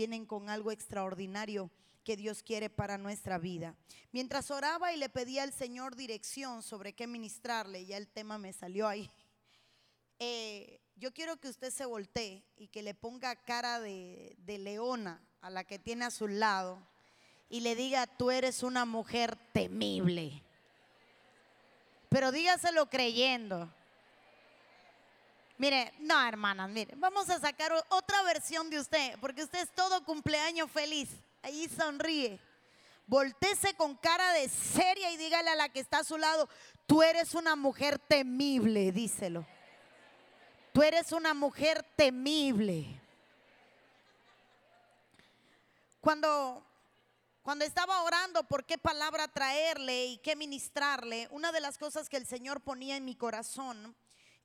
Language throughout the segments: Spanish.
vienen con algo extraordinario que Dios quiere para nuestra vida. Mientras oraba y le pedía al Señor dirección sobre qué ministrarle, ya el tema me salió ahí. Eh, yo quiero que usted se voltee y que le ponga cara de, de leona a la que tiene a su lado y le diga, tú eres una mujer temible. Pero dígaselo creyendo. Mire, no, hermanas, mire, vamos a sacar otra versión de usted, porque usted es todo cumpleaños feliz. Ahí sonríe. Voltese con cara de seria y dígale a la que está a su lado, tú eres una mujer temible, díselo. Tú eres una mujer temible. Cuando, cuando estaba orando por qué palabra traerle y qué ministrarle, una de las cosas que el Señor ponía en mi corazón,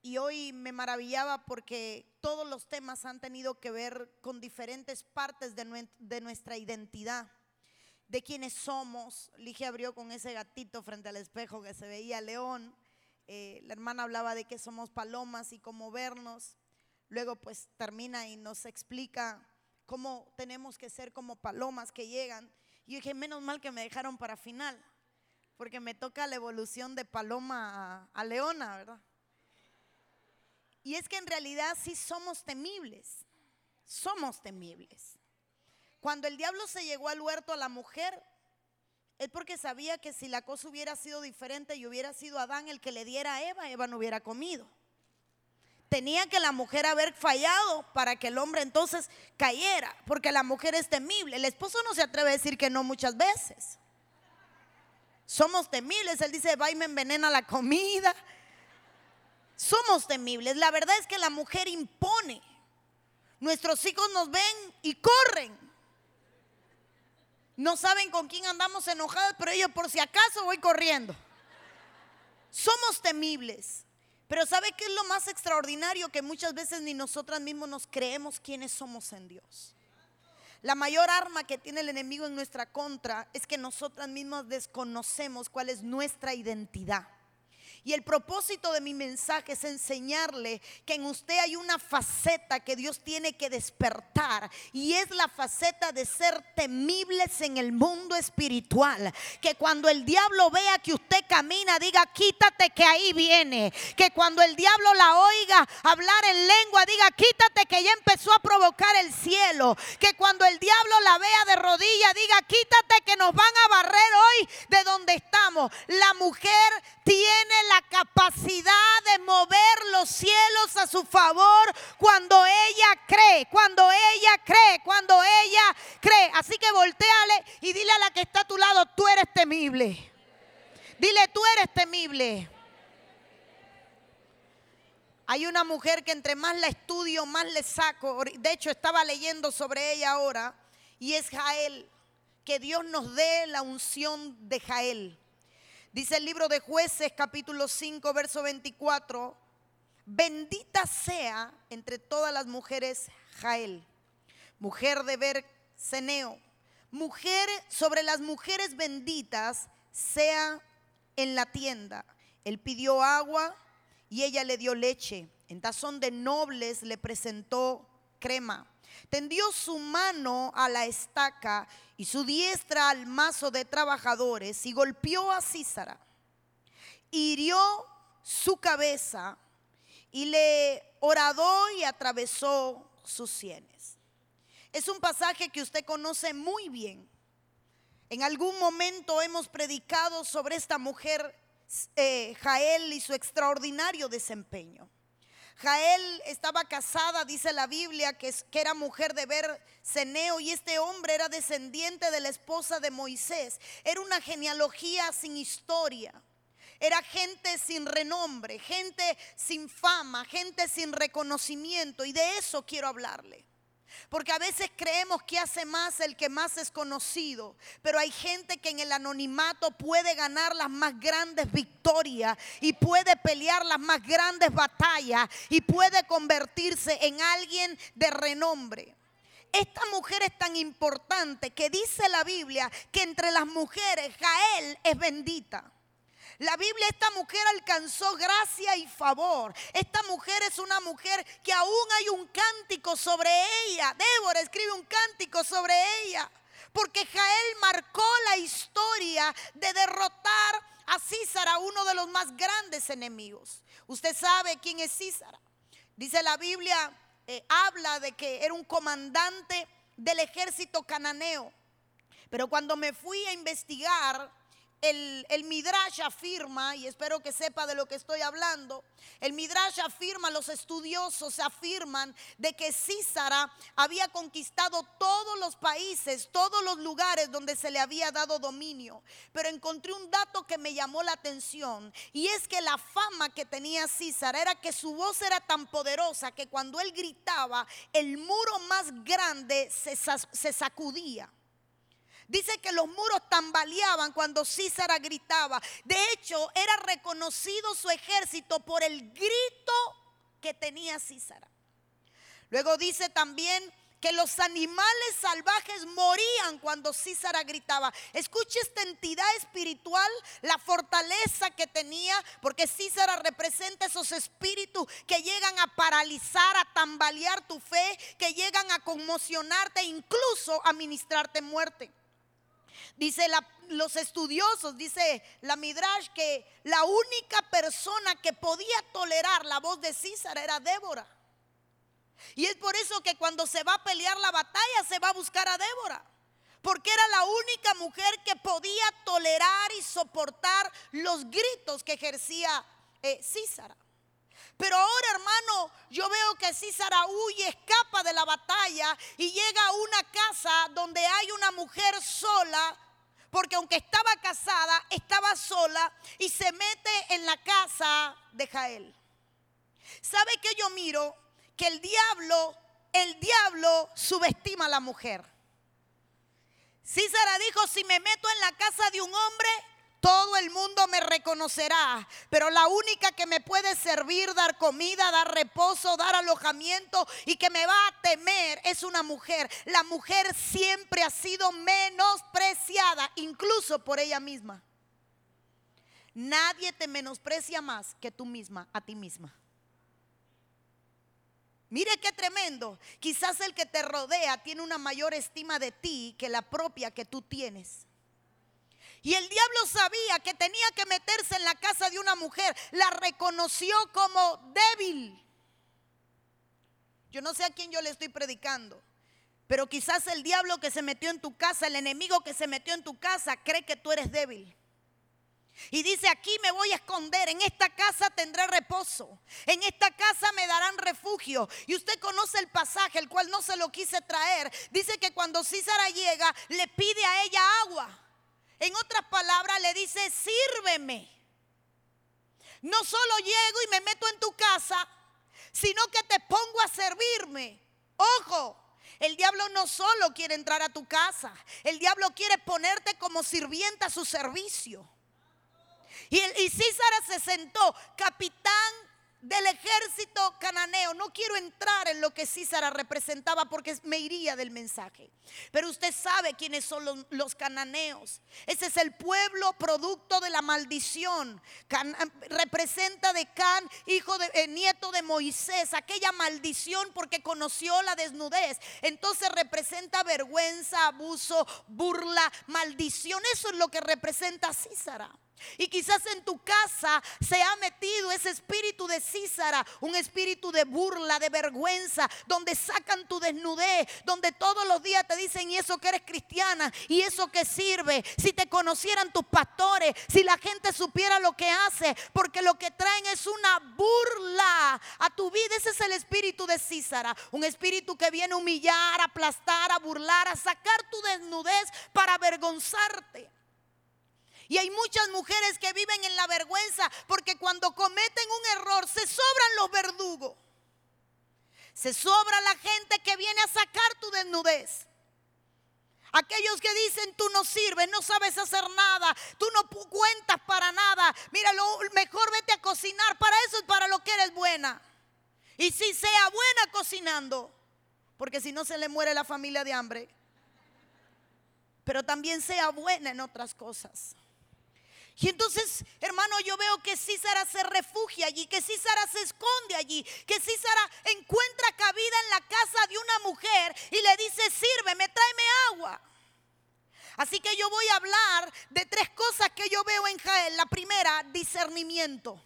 y hoy me maravillaba porque todos los temas han tenido que ver con diferentes partes de, nuestra identidad, de quiénes somos. Lige abrió con ese gatito frente al espejo que se veía león. Eh, la hermana hablaba de que somos palomas y cómo vernos. Luego pues termina y nos explica cómo tenemos que ser como palomas que llegan. Y dije, menos mal que me dejaron para final, porque me toca la evolución de paloma a, a leona, ¿verdad? Y es que en realidad sí somos temibles, somos temibles. Cuando el diablo se llegó al huerto a la mujer, es porque sabía que si la cosa hubiera sido diferente y hubiera sido Adán el que le diera a Eva, Eva no hubiera comido. Tenía que la mujer haber fallado para que el hombre entonces cayera, porque la mujer es temible. El esposo no se atreve a decir que no muchas veces. Somos temibles, él dice, va y me envenena la comida. Somos temibles. La verdad es que la mujer impone. Nuestros hijos nos ven y corren. No saben con quién andamos enojados, pero ellos por si acaso voy corriendo. Somos temibles. Pero ¿sabe qué es lo más extraordinario? Que muchas veces ni nosotras mismos nos creemos quiénes somos en Dios. La mayor arma que tiene el enemigo en nuestra contra es que nosotras mismas desconocemos cuál es nuestra identidad. Y el propósito de mi mensaje es enseñarle que en usted hay una faceta que Dios tiene que despertar. Y es la faceta de ser temibles en el mundo espiritual. Que cuando el diablo vea que usted camina, diga, quítate que ahí viene. Que cuando el diablo la oiga hablar en lengua, diga, quítate que ya empezó a provocar el cielo. Que cuando el diablo la vea de rodilla, diga, quítate que nos van a barrer hoy de donde estamos. La mujer tiene la capacidad de mover los cielos a su favor cuando ella cree, cuando ella cree, cuando ella cree. Así que volteale y dile a la que está a tu lado, tú eres temible. Dile, tú eres temible. Hay una mujer que entre más la estudio, más le saco. De hecho, estaba leyendo sobre ella ahora y es Jael. Que Dios nos dé la unción de Jael. Dice el libro de jueces capítulo 5, verso 24, bendita sea entre todas las mujeres Jael, mujer de Berceneo, mujer sobre las mujeres benditas sea en la tienda. Él pidió agua y ella le dio leche. En tazón de nobles le presentó crema. Tendió su mano a la estaca y su diestra al mazo de trabajadores y golpeó a Císara. Hirió su cabeza y le horadó y atravesó sus sienes. Es un pasaje que usted conoce muy bien. En algún momento hemos predicado sobre esta mujer eh, Jael y su extraordinario desempeño. Jael estaba casada, dice la Biblia, que, era mujer de Berceneo y este hombre era descendiente de la esposa de Moisés. Era una genealogía sin historia. Era gente sin renombre, gente sin fama, gente sin reconocimiento y de eso quiero hablarle. Porque a veces creemos que hace más el que más es conocido. Pero hay gente que en el anonimato puede ganar las más grandes victorias y puede pelear las más grandes batallas y puede convertirse en alguien de renombre. Esta mujer es tan importante que dice la Biblia que entre las mujeres Jael es bendita. La Biblia, esta mujer alcanzó gracia y favor. Esta mujer es una mujer que aún hay un cántico sobre ella. Débora escribe un cántico sobre ella. Porque Jael marcó la historia de derrotar a Císara, uno de los más grandes enemigos. Usted sabe quién es Císara. Dice la Biblia, eh, habla de que era un comandante del ejército cananeo. Pero cuando me fui a investigar, el, Midrash afirma, y espero que sepa de lo que estoy hablando, el Midrash afirma, los estudiosos afirman de que Císara había conquistado todos los países, todos los lugares donde se le había dado dominio. Pero encontré un dato que me llamó la atención, y es que la fama que tenía Císara era que su voz era tan poderosa que cuando él gritaba, el muro más grande se sacudía. Dice que los muros tambaleaban cuando Císara gritaba. De hecho, era reconocido su ejército por el grito que tenía Císara. Luego dice también que los animales salvajes morían cuando Císara gritaba. Escuche esta entidad espiritual, la fortaleza que tenía, porque Císara representa esos espíritus que llegan a paralizar, a tambalear tu fe, que llegan a conmocionarte incluso a ministrarte muerte. Dice los estudiosos, dice la Midrash, que la única persona que podía tolerar la voz de César era Débora. Y es por eso que cuando se va a pelear la batalla se va a buscar a Débora. Porque era la única mujer que podía tolerar y soportar los gritos que ejercía eh, Pero ahora, hermano, yo veo que Císara huye, escapa de la batalla y llega a una casa donde hay una mujer sola porque aunque estaba casada, estaba sola y se mete en la casa de Jael. ¿Sabe qué yo miro? Que el diablo, el diablo subestima a la mujer. Císara dijo, si me meto en la casa de un hombre, todo el mundo me reconocerá, pero la única que me puede servir, dar comida, dar reposo, dar alojamiento y que me va a temer es una mujer. La mujer siempre ha sido menospreciada, incluso por ella misma. Nadie te menosprecia más que tú misma, a ti misma. Mire qué tremendo. Quizás el que te rodea tiene una mayor estima de ti que la propia que tú tienes. Y el diablo sabía que tenía que meterse en la casa de una mujer. La reconoció como débil. Yo no sé a quién yo le estoy predicando. Pero quizás el diablo que se metió en tu casa, el enemigo que se metió en tu casa, cree que tú eres débil. Y dice, aquí me voy a esconder, en esta casa tendré reposo, en esta casa me darán refugio. Y usted conoce el pasaje, el cual no se lo quise traer. Dice que cuando Císara llega, le pide a ella agua. En otras palabras, le dice, sírveme. No solo llego y me meto en tu casa, sino que te pongo a servirme. Ojo, el diablo no solo quiere entrar a tu casa, el diablo quiere ponerte como sirvienta a su servicio. Y, y se sentó, capitán del ejército cananeo. No quiero entrar en lo que Císara representaba porque me iría del mensaje. Pero usted sabe quiénes son los, cananeos. Ese es el pueblo producto de la maldición. representa de Can, hijo de eh, nieto de Moisés, aquella maldición porque conoció la desnudez. Entonces representa vergüenza, abuso, burla, maldición. Eso es lo que representa Císara. Y quizás en tu casa se ha metido ese espíritu de Císara, un espíritu de burla, de vergüenza, donde sacan tu desnudez, donde todos los días te dicen, y eso que eres cristiana, y eso que sirve, si te conocieran tus pastores, si la gente supiera lo que hace, porque lo que traen es una burla a tu vida. Ese es el espíritu de Císara, un espíritu que viene a humillar, a aplastar, a burlar, a sacar tu desnudez para avergonzarte. Y hay muchas mujeres que viven en la vergüenza porque cuando cometen un error se sobran los verdugos. Se sobra la gente que viene a sacar tu desnudez. Aquellos que dicen tú no sirves, no sabes hacer nada, tú no cuentas para nada. Mira, lo mejor vete a cocinar, para eso es para lo que eres buena. Y si sea buena cocinando, porque si no se le muere la familia de hambre. Pero también sea buena en otras cosas. Y entonces, hermano, yo veo que Císara se refugia allí, que Císara se esconde allí, que Císara encuentra cabida en la casa de una mujer y le dice, sírveme, tráeme agua. Así que yo voy a hablar de tres cosas que yo veo en Jael. La primera, discernimiento.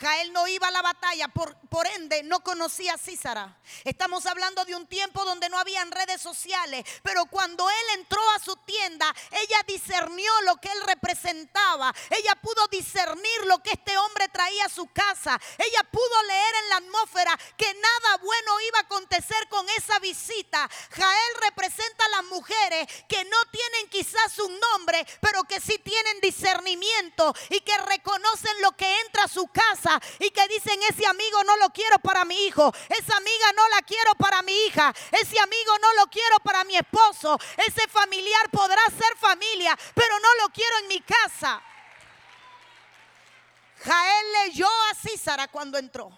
Jael no iba a la batalla, por, ende no conocía a Císara. Estamos hablando de un tiempo donde no habían redes sociales, pero cuando él entró a su tienda, ella discernió lo que él representaba. Ella pudo discernir lo que este hombre traía a su casa. Ella pudo leer en la atmósfera que nada bueno iba a acontecer con esa visita. Jael representa a las mujeres que no tienen quizás un nombre, pero que sí tienen discernimiento y que reconocen lo que entra a su casa y que dicen, ese amigo no lo quiero para mi hijo, esa amiga no la quiero para mi hija, ese amigo no lo quiero para mi esposo, ese familiar podrá ser familia, pero no lo quiero en mi casa. Jael leyó a Císara cuando entró.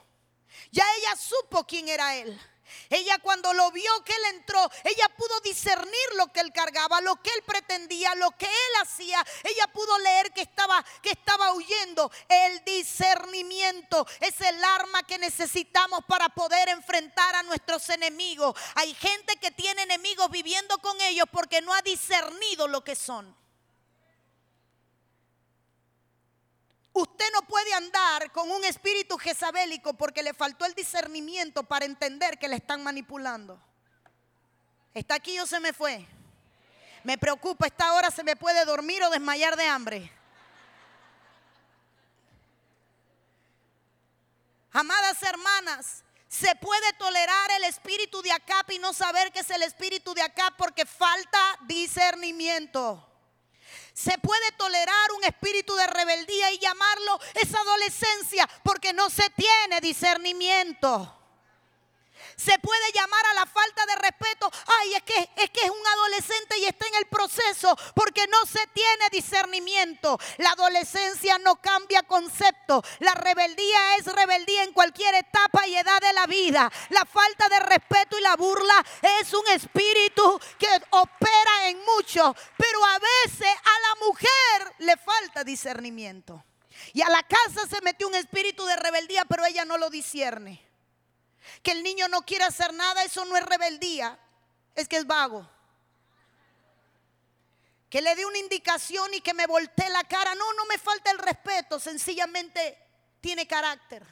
Ya ella supo quién era él. Ella cuando lo vio que él entró, ella pudo discernir lo que él cargaba, lo que él pretendía, lo que él hacía. Ella pudo leer que estaba que estaba huyendo. El discernimiento es el arma que necesitamos para poder enfrentar a nuestros enemigos. Hay gente que tiene enemigos viviendo con ellos porque no ha discernido lo que son. Usted no puede andar con un espíritu jezabélico porque le faltó el discernimiento para entender que le están manipulando. ¿Está aquí o se me fue? Me preocupa, esta hora se me puede dormir o desmayar de hambre. Amadas hermanas, se puede tolerar el espíritu de acá y no saber que es el espíritu de acá porque falta discernimiento. Se puede tolerar un espíritu de rebeldía y llamarlo esa adolescencia porque no se tiene discernimiento. Se puede llamar a la falta de respeto, ay, es que, es que es un adolescente y está en el proceso porque no se tiene discernimiento. La adolescencia no cambia concepto. La rebeldía es rebeldía en cualquier etapa y edad de la vida. La falta de respeto y la burla es un espíritu que opera en mucho, pero a veces a la mujer le falta discernimiento. Y a la casa se metió un espíritu de rebeldía, pero ella no lo discierne. Que el niño no quiere hacer nada, eso no es rebeldía, es que es vago. Que le dé una indicación y que me voltee la cara, no, no me falta el respeto, sencillamente tiene carácter.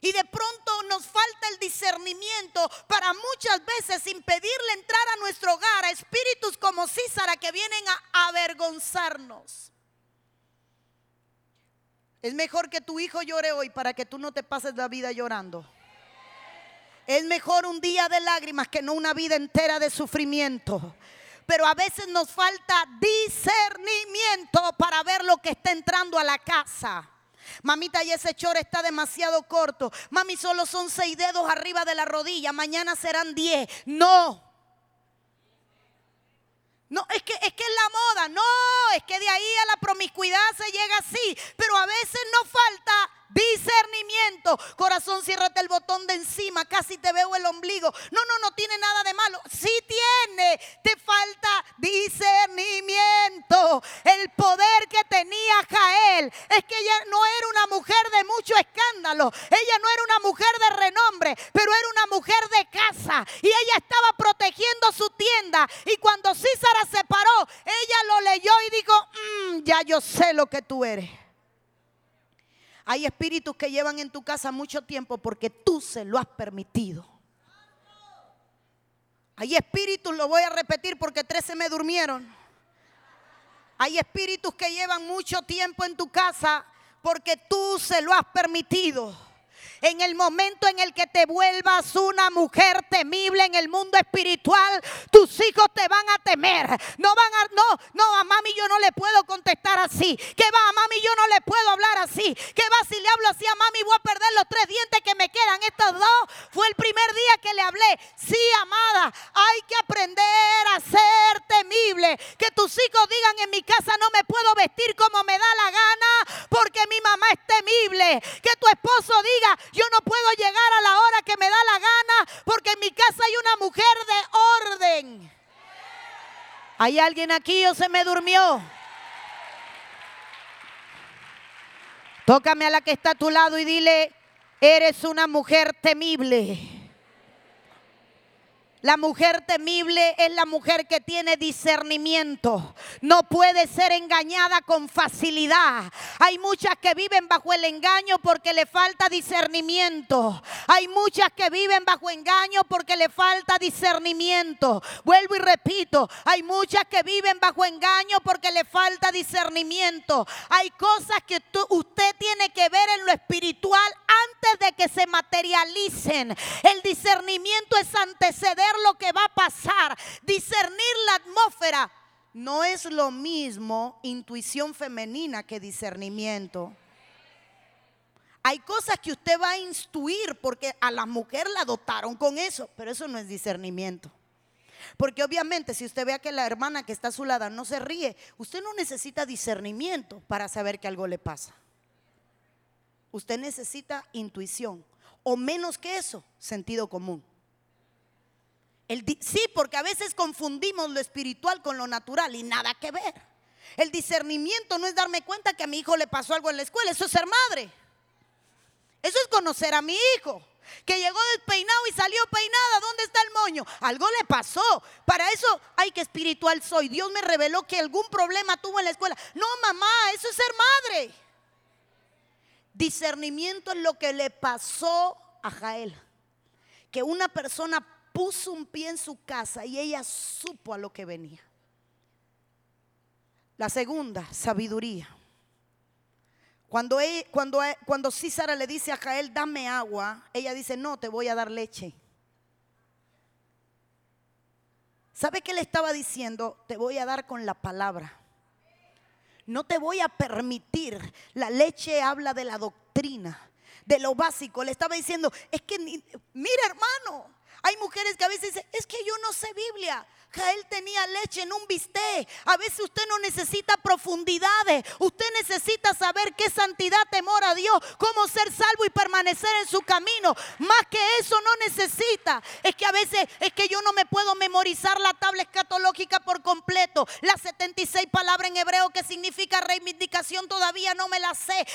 Y de pronto nos falta el discernimiento para muchas veces impedirle entrar a nuestro hogar a espíritus como Císara que vienen a avergonzarnos. Es mejor que tu hijo llore hoy para que tú no te pases la vida llorando. Es mejor un día de lágrimas que no una vida entera de sufrimiento. Pero a veces nos falta discernimiento para ver lo que está entrando a la casa. Mamita, y ese chor está demasiado corto. Mami, solo son seis dedos arriba de la rodilla. Mañana serán diez. No. No, es que, es que es la moda, no, es que de ahí a la promiscuidad se llega así, pero a veces no falta discernimiento. Corazón, ciérrate el botón de encima, casi te veo el ombligo. No, no, no tiene nada de malo. Sí tiene, te falta discernimiento. El poder que tenía Jael es que ella no era una mujer de mucho escándalo. Ella no era una mujer de renombre, pero era una mujer de casa. Y ella estaba protegiendo su tienda. Y cuando Císara se paró, ella lo leyó y dijo, mm, ya yo sé lo que tú eres. Hay espíritus que llevan en tu casa mucho tiempo porque tú se lo has permitido. Hay espíritus, lo voy a repetir porque tres se me durmieron. Hay espíritus que llevan mucho tiempo en tu casa porque tú se lo has permitido. En el momento en el que te vuelvas una mujer temible en el mundo espiritual, tus hijos te van a temer. No van a, no, no, a mami yo no le puedo contestar así. ¿Qué va? A mami yo no le puedo hablar así. ¿Qué va? Si le hablo así a mami voy a perder los tres dientes que me quedan. Estos dos fue el primer día que le hablé. Sí, amada, hay que aprender a ser temible. Que tus hijos digan en mi casa no me puedo vestir como me da la gana porque mi mamá es temible. Que tu esposo diga yo no puedo llegar a la hora que me da la gana porque en mi casa hay una mujer de orden. ¿Hay alguien aquí o se me durmió? Tócame a la que está a tu lado y dile, eres una mujer temible. La mujer temible es la mujer que tiene discernimiento. No puede ser engañada con facilidad. Hay muchas que viven bajo el engaño porque le falta discernimiento. Hay muchas que viven bajo engaño porque le falta discernimiento. Vuelvo y repito, hay muchas que viven bajo engaño porque le falta discernimiento. Hay cosas que usted tiene que ver en lo espiritual antes de que se materialicen. El discernimiento es anteceder lo que va a pasar, discernir la atmósfera. No es lo mismo intuición femenina que discernimiento. Hay cosas que usted va a instruir porque a la mujer la dotaron con eso, pero eso no es discernimiento. Porque obviamente si usted ve que la hermana que está a su lado no se ríe, usted no necesita discernimiento para saber que algo le pasa. Usted necesita intuición o menos que eso, sentido común sí, porque a veces confundimos lo espiritual con lo natural y nada que ver. El discernimiento no es darme cuenta que a mi hijo le pasó algo en la escuela, eso es ser madre. Eso es conocer a mi hijo. Que llegó despeinado y salió peinada. ¿Dónde está el moño? Algo le pasó. Para eso hay que espiritual soy. Dios me reveló que algún problema tuvo en la escuela. No, mamá, eso es ser madre. Discernimiento es lo que le pasó a Jael. Que una persona puso un pie en su casa y ella supo a lo que venía. La segunda, sabiduría. Cuando, cuando, cuando Císara le dice a Jael, dame agua, ella dice, no, te voy a dar leche. ¿Sabe qué le estaba diciendo? Te voy a dar con la palabra. No te voy a permitir. La leche habla de la doctrina, de lo básico. Le estaba diciendo, es que, mira hermano, hay mujeres que a veces dicen, es que yo no sé Biblia. Jael tenía leche en un bistec. A veces usted no necesita profundidades. Usted necesita saber qué santidad, temor a Dios, cómo ser salvo y permanecer en su camino. Más que eso no necesita. Es que a veces es que yo no me puedo memorizar la tabla escatológica por completo. Las 76 palabras en hebreo que significa reivindicación todavía no me las sé.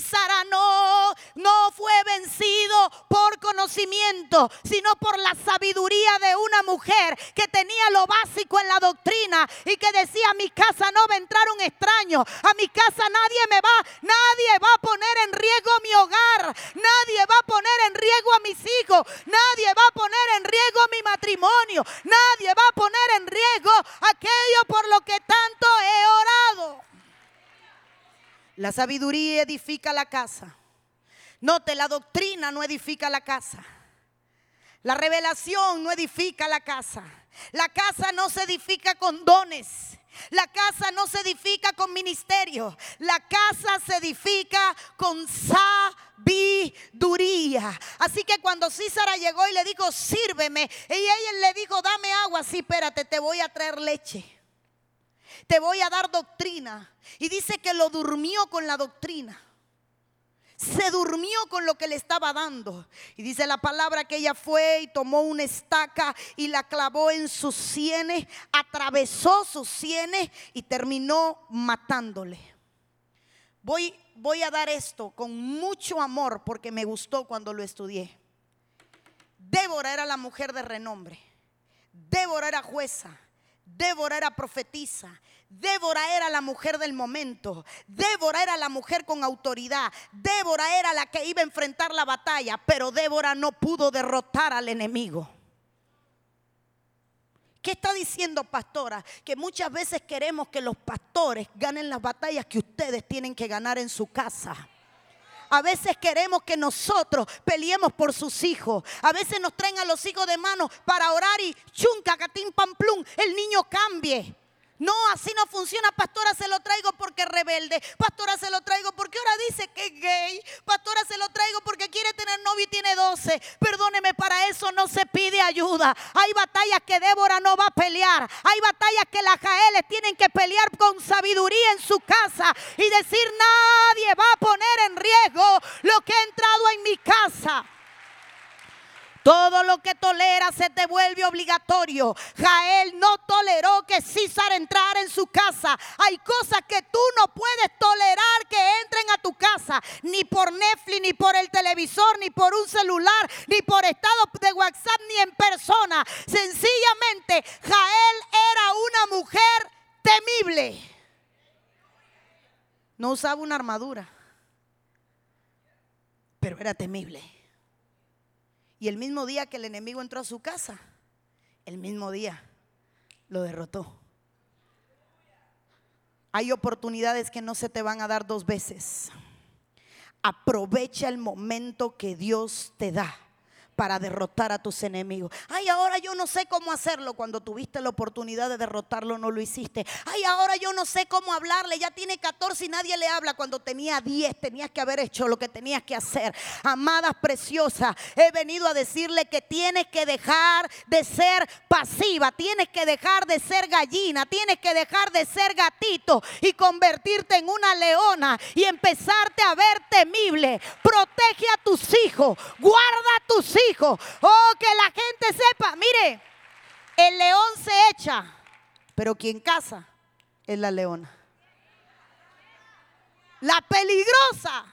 Sara no, no fue vencido por conocimiento, sino por la sabiduría de una mujer que tenía lo básico en la doctrina y que decía, a mi casa no va a entrar un extraño, a mi casa nadie me va, nadie va a poner en riesgo mi hogar, nadie va a poner en riesgo a mis hijos, nadie va a poner en riesgo mi matrimonio, nadie va a poner en riesgo aquello por lo que tanto he orado. La sabiduría edifica la casa. Note, la doctrina no edifica la casa. La revelación no edifica la casa. La casa no se edifica con dones. La casa no se edifica con ministerio. La casa se edifica con sabiduría. Así que cuando Císara llegó y le dijo, sírveme, y ella le dijo, dame agua. Sí, espérate, te voy a traer leche. Te voy a dar doctrina. Y dice que lo durmió con la doctrina se durmió con lo que le estaba dando. Y dice la palabra que ella fue y tomó una estaca y la clavó en sus sienes, atravesó sus sienes y terminó matándole. Voy, voy a dar esto con mucho amor porque me gustó cuando lo estudié. Débora era la mujer de renombre. Débora era jueza. Débora era profetisa. Débora era la mujer del momento. Débora era la mujer con autoridad. Débora era la que iba a enfrentar la batalla. Pero Débora no pudo derrotar al enemigo. ¿Qué está diciendo pastora? Que muchas veces queremos que los pastores ganen las batallas que ustedes tienen que ganar en su casa. A veces queremos que nosotros peleemos por sus hijos. A veces nos traen a los hijos de mano para orar y chunca, catín, pamplum, el niño cambie. No, así no funciona. Pastora, se lo traigo porque es rebelde. Pastora, se lo traigo porque ahora dice que es gay. Pastora, se lo traigo porque quiere tener novio y tiene 12. Perdóneme, para eso no se pide ayuda. Hay batallas que Débora no va a pelear. Hay batallas que las Jaeles tienen que pelear con sabiduría en su casa y decir, nadie va a poner en riesgo lo que ha entrado en mi casa. Todo lo que tolera se te vuelve obligatorio. Jael no toleró que César entrara en su casa. Hay cosas que tú no puedes tolerar que entren a tu casa, ni por Netflix, ni por el televisor, ni por un celular, ni por estado de WhatsApp, ni en persona. Sencillamente, Jael era una mujer temible. No usaba una armadura, pero era temible. Y el mismo día que el enemigo entró a su casa, el mismo día lo derrotó. Hay oportunidades que no se te van a dar dos veces. Aprovecha el momento que Dios te da para derrotar a tus enemigos. Ay, ahora yo no sé cómo hacerlo. Cuando tuviste la oportunidad de derrotarlo, no lo hiciste. Ay, ahora yo no sé cómo hablarle. Ya tiene 14 y nadie le habla. Cuando tenía 10, tenías que haber hecho lo que tenías que hacer. Amadas preciosas, he venido a decirle que tienes que dejar de ser pasiva. Tienes que dejar de ser gallina. Tienes que dejar de ser gatito y convertirte en una leona y empezarte a ver temible. Protege a tus hijos. Guarda a tus hijos Oh, que la gente sepa. Mire, el león se echa, pero quien caza es la leona. La peligrosa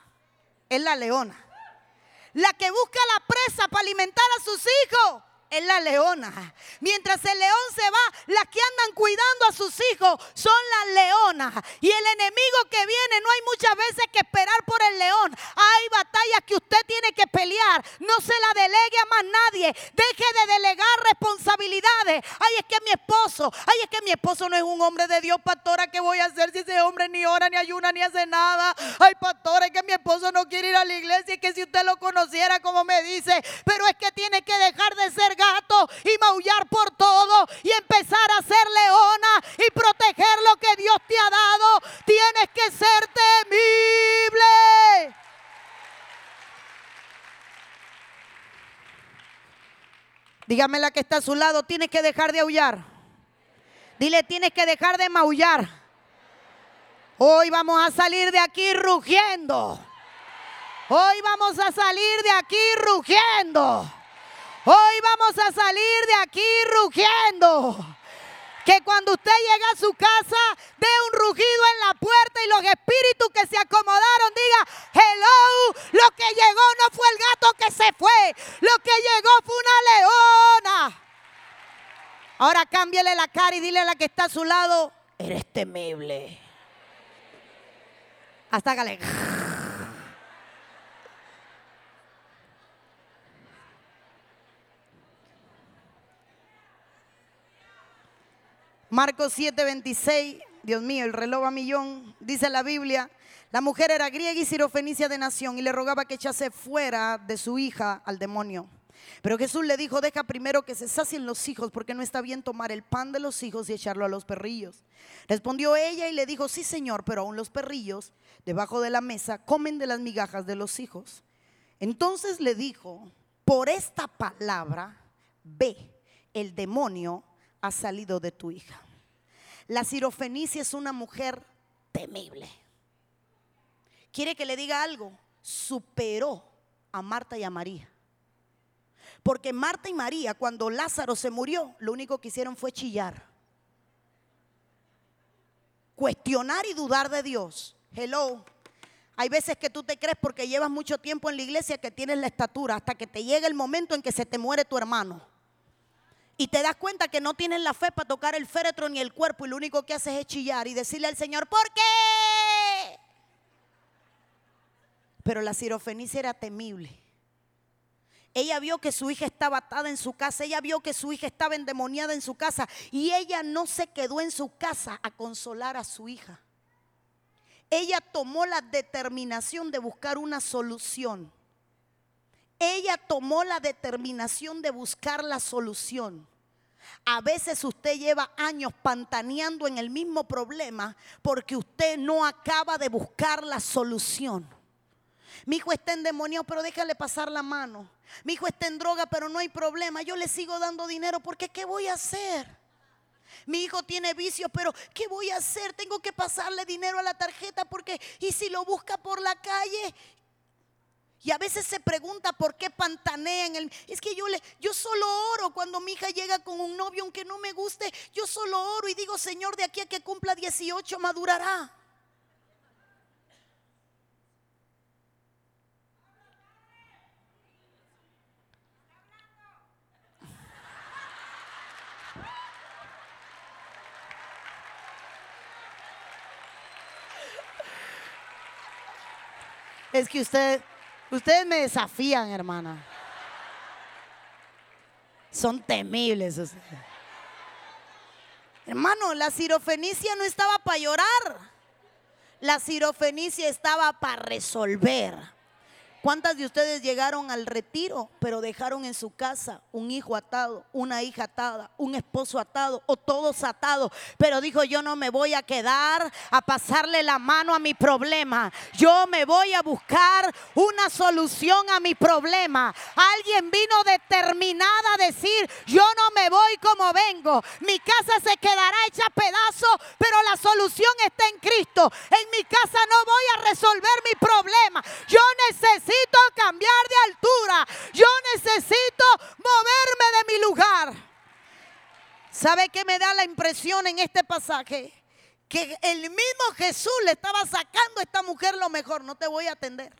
es la leona. La que busca la presa para alimentar a sus hijos es la leona. Mientras el león se va, las que andan cuidando a sus hijos son las leonas. Y el enemigo que viene, no hay muchas veces que esperar por el león. Hay batallas que usted tiene que pelear. No se la delegue a más nadie. Deje de delegar responsabilidades. Ay, es que mi esposo, ay, es que mi esposo no es un hombre de Dios, pastora. ¿Qué voy a hacer si ese hombre ni ora, ni ayuna, ni hace nada? Ay, pastora, es que mi esposo no quiere ir a la iglesia. Y que si usted lo conociera, como me dice, pero es que Dígame la que está a su lado, tienes que dejar de aullar. Dile, tienes que dejar de maullar. Hoy vamos a salir de aquí rugiendo. Hoy vamos a salir de aquí rugiendo. Hoy vamos a salir de aquí rugiendo. Que cuando usted llega a su casa, dé un rugido en la puerta y los espíritus que se acomodaron diga, hello, lo que llegó no fue el gato que se fue, lo que llegó fue una leona. Ahora cámbiale la cara y dile a la que está a su lado, eres temible. Hasta hágale. Marcos 7:26, Dios mío, el reloj a millón, dice la Biblia, la mujer era griega y sirofenicia de nación y le rogaba que echase fuera de su hija al demonio. Pero Jesús le dijo, deja primero que se sacien los hijos, porque no está bien tomar el pan de los hijos y echarlo a los perrillos. Respondió ella y le dijo, sí señor, pero aún los perrillos debajo de la mesa comen de las migajas de los hijos. Entonces le dijo, por esta palabra, ve, el demonio ha salido de tu hija. La sirofenicia es una mujer temible. Quiere que le diga algo. Superó a Marta y a María. Porque Marta y María, cuando Lázaro se murió, lo único que hicieron fue chillar. Cuestionar y dudar de Dios. Hello. Hay veces que tú te crees porque llevas mucho tiempo en la iglesia que tienes la estatura hasta que te llega el momento en que se te muere tu hermano. Y te das cuenta que no tienes la fe para tocar el féretro ni el cuerpo y lo único que haces es chillar y decirle al Señor, ¿por qué? Pero la sirofenicia era temible. Ella vio que su hija estaba atada en su casa, ella vio que su hija estaba endemoniada en su casa y ella no se quedó en su casa a consolar a su hija. Ella tomó la determinación de buscar una solución. Ella tomó la determinación de buscar la solución. A veces usted lleva años pantaneando en el mismo problema porque usted no acaba de buscar la solución. Mi hijo está en demonio, pero déjale pasar la mano. Mi hijo está en droga, pero no hay problema. Yo le sigo dando dinero porque ¿qué voy a hacer? Mi hijo tiene vicios, pero ¿qué voy a hacer? Tengo que pasarle dinero a la tarjeta porque ¿y si lo busca por la calle? Y a veces se pregunta por qué pantanea en el... Es que yo, le, yo solo oro cuando mi hija llega con un novio, aunque no me guste, yo solo oro y digo, Señor, de aquí a que cumpla 18 madurará. Es que usted, ustedes me desafían, hermana. Son temibles Hermano, la cirofenicia no estaba para llorar. La cirofenicia estaba para resolver. ¿Cuántas de ustedes llegaron al retiro, pero dejaron en su casa un hijo atado, una hija atada, un esposo atado o todos atados? Pero dijo, yo no me voy a quedar a pasarle la mano a mi problema. Yo me voy a buscar una solución a mi problema. Alguien vino determinada a decir, yo no me voy como vengo. Mi casa se quedará hecha pedazo, pero la solución está en Cristo. En mi casa no voy a resolver mi problema. Yo necesito cambiar de altura. Yo necesito moverme de mi lugar. ¿Sabe qué me da la impresión en este pasaje? Que el mismo Jesús le estaba sacando a esta mujer lo mejor. No te voy a atender.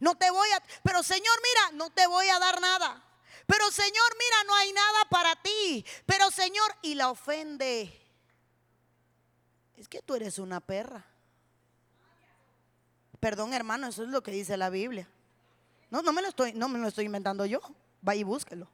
No te voy a... Pero Señor, mira, no te voy a dar nada. Pero Señor, mira, no hay nada para ti. Pero Señor, y la ofende. Es que tú eres una perra. Perdón, hermano, eso es lo que dice la Biblia. No, no me lo estoy, no me lo estoy inventando yo. Vaya y búsquelo.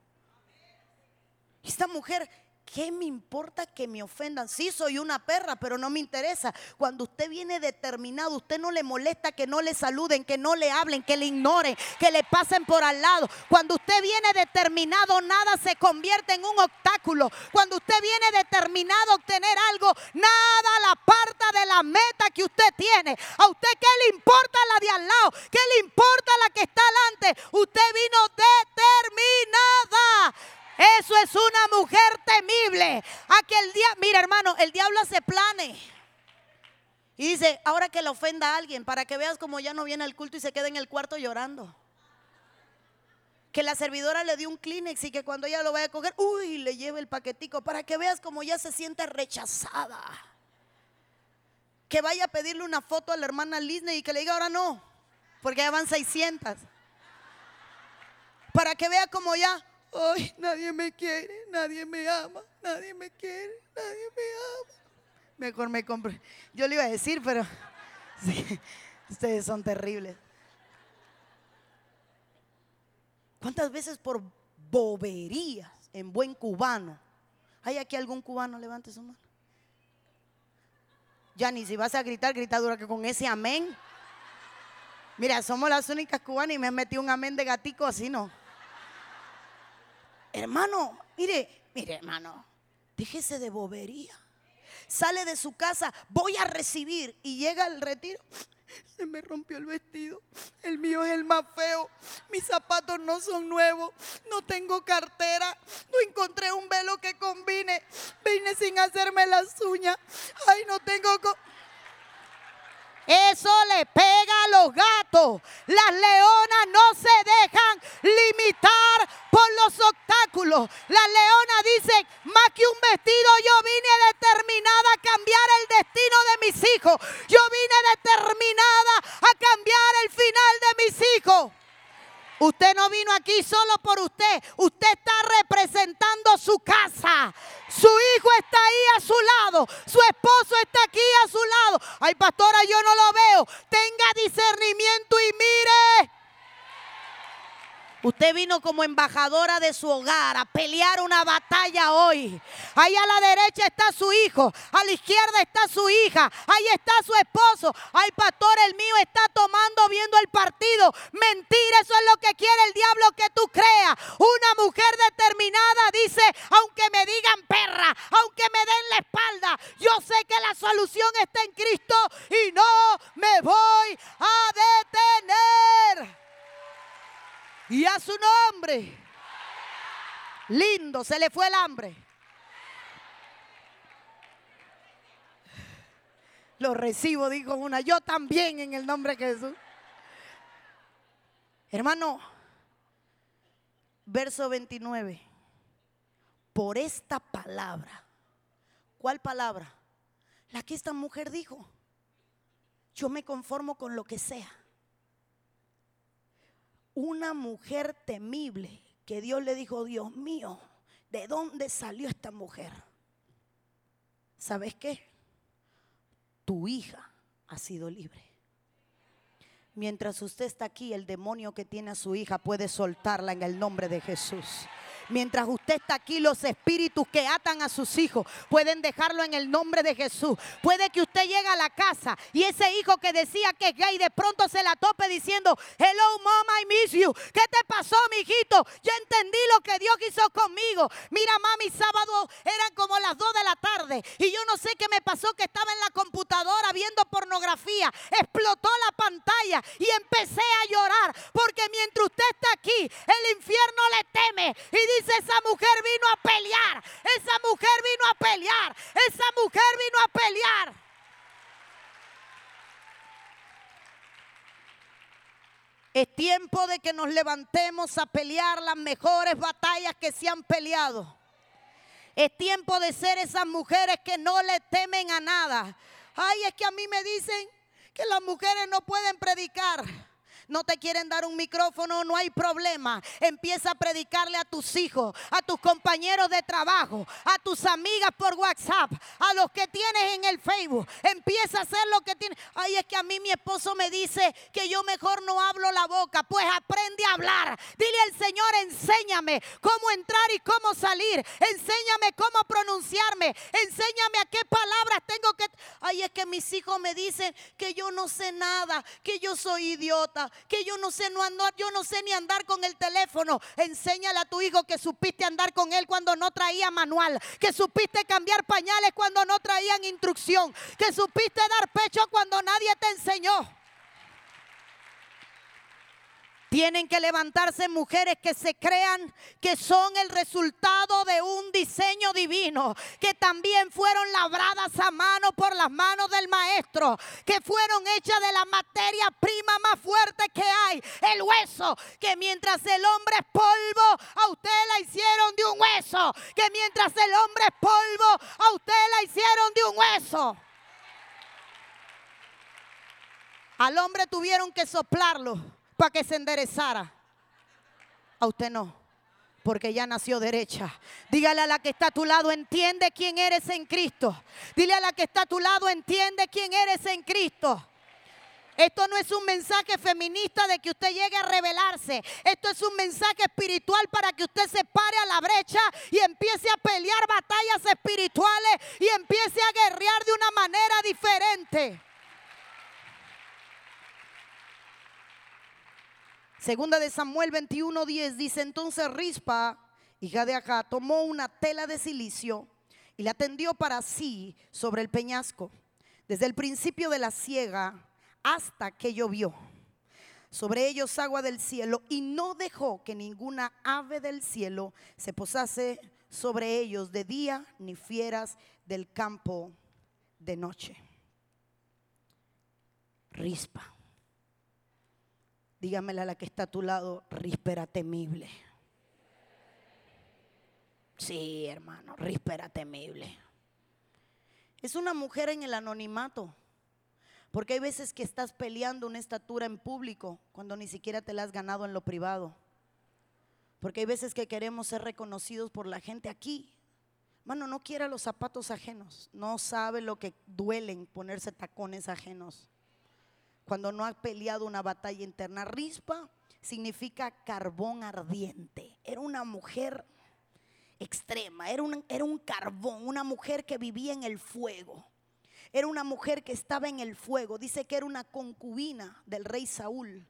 Esta mujer ¿Qué me importa que me ofendan? Sí, soy una perra, pero no me interesa. Cuando usted viene determinado, usted no le molesta que no le saluden, que no le hablen, que le ignoren, que le pasen por al lado. Cuando usted viene determinado, nada se convierte en un obstáculo. Cuando usted viene determinado a obtener algo, nada la aparta de la meta que usted tiene. ¿A usted qué le importa la de al lado? ¿Qué le importa la que está adelante? Usted vino determinada eso es una mujer temible. Aquel día, mira hermano, el diablo hace planes. Y dice, ahora que le ofenda a alguien, para que veas como ya no viene al culto y se queda en el cuarto llorando. Que la servidora le dio un Kleenex y que cuando ella lo vaya a coger, uy, le lleve el paquetico, para que veas como ya se siente rechazada. Que vaya a pedirle una foto a la hermana Lisney y que le diga, ahora no, porque ya van 600. Para que vea como ya, Ay, nadie me quiere, nadie me ama, nadie me quiere, nadie me ama. Mejor me compro. Yo le iba a decir, pero ustedes son terribles. ¿Cuántas veces por boberías en buen cubano? ¿Hay aquí algún cubano? Levante su mano. Ya ni si vas a gritar, grita dura que con ese amén. Mira, somos las únicas cubanas y me han metido un amén de gatico así, ¿no? Hermano, mire, mire hermano, déjese de bobería. Sale de su casa, voy a recibir y llega al retiro. Se me rompió el vestido. El mío es el más feo. Mis zapatos no son nuevos. No tengo cartera. No encontré un velo que combine. Vine sin hacerme las uñas. Ay, no tengo... Eso le pega a los gatos. Las leonas no se dejan limitar por los obstáculos. Las leonas dicen, más que un vestido, yo vine determinada a cambiar el destino de mis hijos. Yo vine determinada a cambiar el final de mis hijos. Usted no vino aquí solo por usted. Usted está representando su casa. Su hijo está ahí a su lado. Su esposo está aquí a su lado. Ay, pastora, yo no lo veo. Tenga discernimiento y mire. Usted vino como embajadora de su hogar a pelear una batalla hoy. Ahí a la derecha está su hijo, a la izquierda está su hija, ahí está su esposo. Ay, pastor, el mío está tomando viendo el partido. Mentira, eso es lo que quiere el diablo que tú creas. Una mujer determinada dice, aunque me digan perra, aunque me den la espalda, yo sé que la solución está en Cristo y no me voy a detener y a su nombre. Lindo, se le fue el hambre. Lo recibo, dijo una. Yo también en el nombre de Jesús. Hermano, verso 29. Por esta palabra. ¿Cuál palabra? La que esta mujer dijo. Yo me conformo con lo que sea. Una mujer temible que Dios le dijo, Dios mío, ¿de dónde salió esta mujer? ¿Sabes qué? Tu hija ha sido libre. Mientras usted está aquí, el demonio que tiene a su hija puede soltarla en el nombre de Jesús. Mientras usted está aquí, los espíritus que atan a sus hijos pueden dejarlo en el nombre de Jesús. Puede que usted llegue a la casa y ese hijo que decía que es gay de pronto se la tope diciendo, hello mom, I miss you. ¿Qué te pasó, mi hijito? Ya entendí lo que Dios hizo conmigo. Mira, mami, sábado eran como las 2 de la tarde y yo no sé qué me pasó que estaba en la computadora viendo pornografía. Explotó la pantalla y empecé a llorar porque mientras usted está aquí, el infierno le teme y dice, esa mujer vino a pelear, esa mujer vino a pelear, esa mujer vino a pelear. Es tiempo de que nos levantemos a pelear las mejores batallas que se han peleado. Es tiempo de ser esas mujeres que no le temen a nada. Ay, es que a mí me dicen que las mujeres no pueden predicar no te quieren dar un micrófono, no hay problema. Empieza a predicarle a tus hijos, a tus compañeros de trabajo, a tus amigas por WhatsApp, a los que tienes en el Facebook. Empieza a hacer lo que tienes. Ay, es que a mí mi esposo me dice que yo mejor no hablo la boca. Pues aprende a hablar. Dile al Señor, enséñame cómo entrar y cómo salir. Enséñame cómo pronunciarme. Enséñame a qué palabras tengo que... Ay, es que mis hijos me dicen que yo no sé nada, que yo soy idiota, que yo no sé no andar, yo no sé ni andar con el teléfono. Enséñale a tu hijo que supiste andar con él cuando no traía manual, que supiste cambiar pañales cuando no traían instrucción, que supiste dar pecho cuando nadie te enseñó. Tienen que levantarse mujeres que se crean que son el resultado de un diseño divino, que también fueron labradas a mano por las manos del maestro, que fueron hechas de la materia prima más fuerte que hay, el hueso, que mientras el hombre es polvo, a usted la hicieron de un hueso, que mientras el hombre es polvo, a usted la hicieron de un hueso. Al hombre tuvieron que soplarlo para que se enderezara. A usted no, porque ya nació derecha. Dígale a la que está a tu lado, entiende quién eres en Cristo. Dile a la que está a tu lado, entiende quién eres en Cristo. Esto no es un mensaje feminista de que usted llegue a rebelarse. Esto es un mensaje espiritual para que usted se pare a la brecha y empiece a pelear batallas espirituales y empiece a guerrear de una manera diferente. Segunda de Samuel 21:10 dice, entonces Rispa, hija de tomó una tela de silicio y la tendió para sí sobre el peñasco, desde el principio de la siega hasta que llovió. Sobre ellos agua del cielo y no dejó que ninguna ave del cielo se posase sobre ellos de día ni fieras del campo de noche. Rispa. Dígamela a la que está a tu lado, ríspera temible. Sí, hermano, ríspera temible. Es una mujer en el anonimato. Porque hay veces que estás peleando una estatura en público cuando ni siquiera te la has ganado en lo privado. Porque hay veces que queremos ser reconocidos por la gente aquí. Mano, no quiera los zapatos ajenos. No sabe lo que duelen ponerse tacones ajenos cuando no ha peleado una batalla interna. Rispa significa carbón ardiente. Era una mujer extrema, era un, era un carbón, una mujer que vivía en el fuego. Era una mujer que estaba en el fuego. Dice que era una concubina del rey Saúl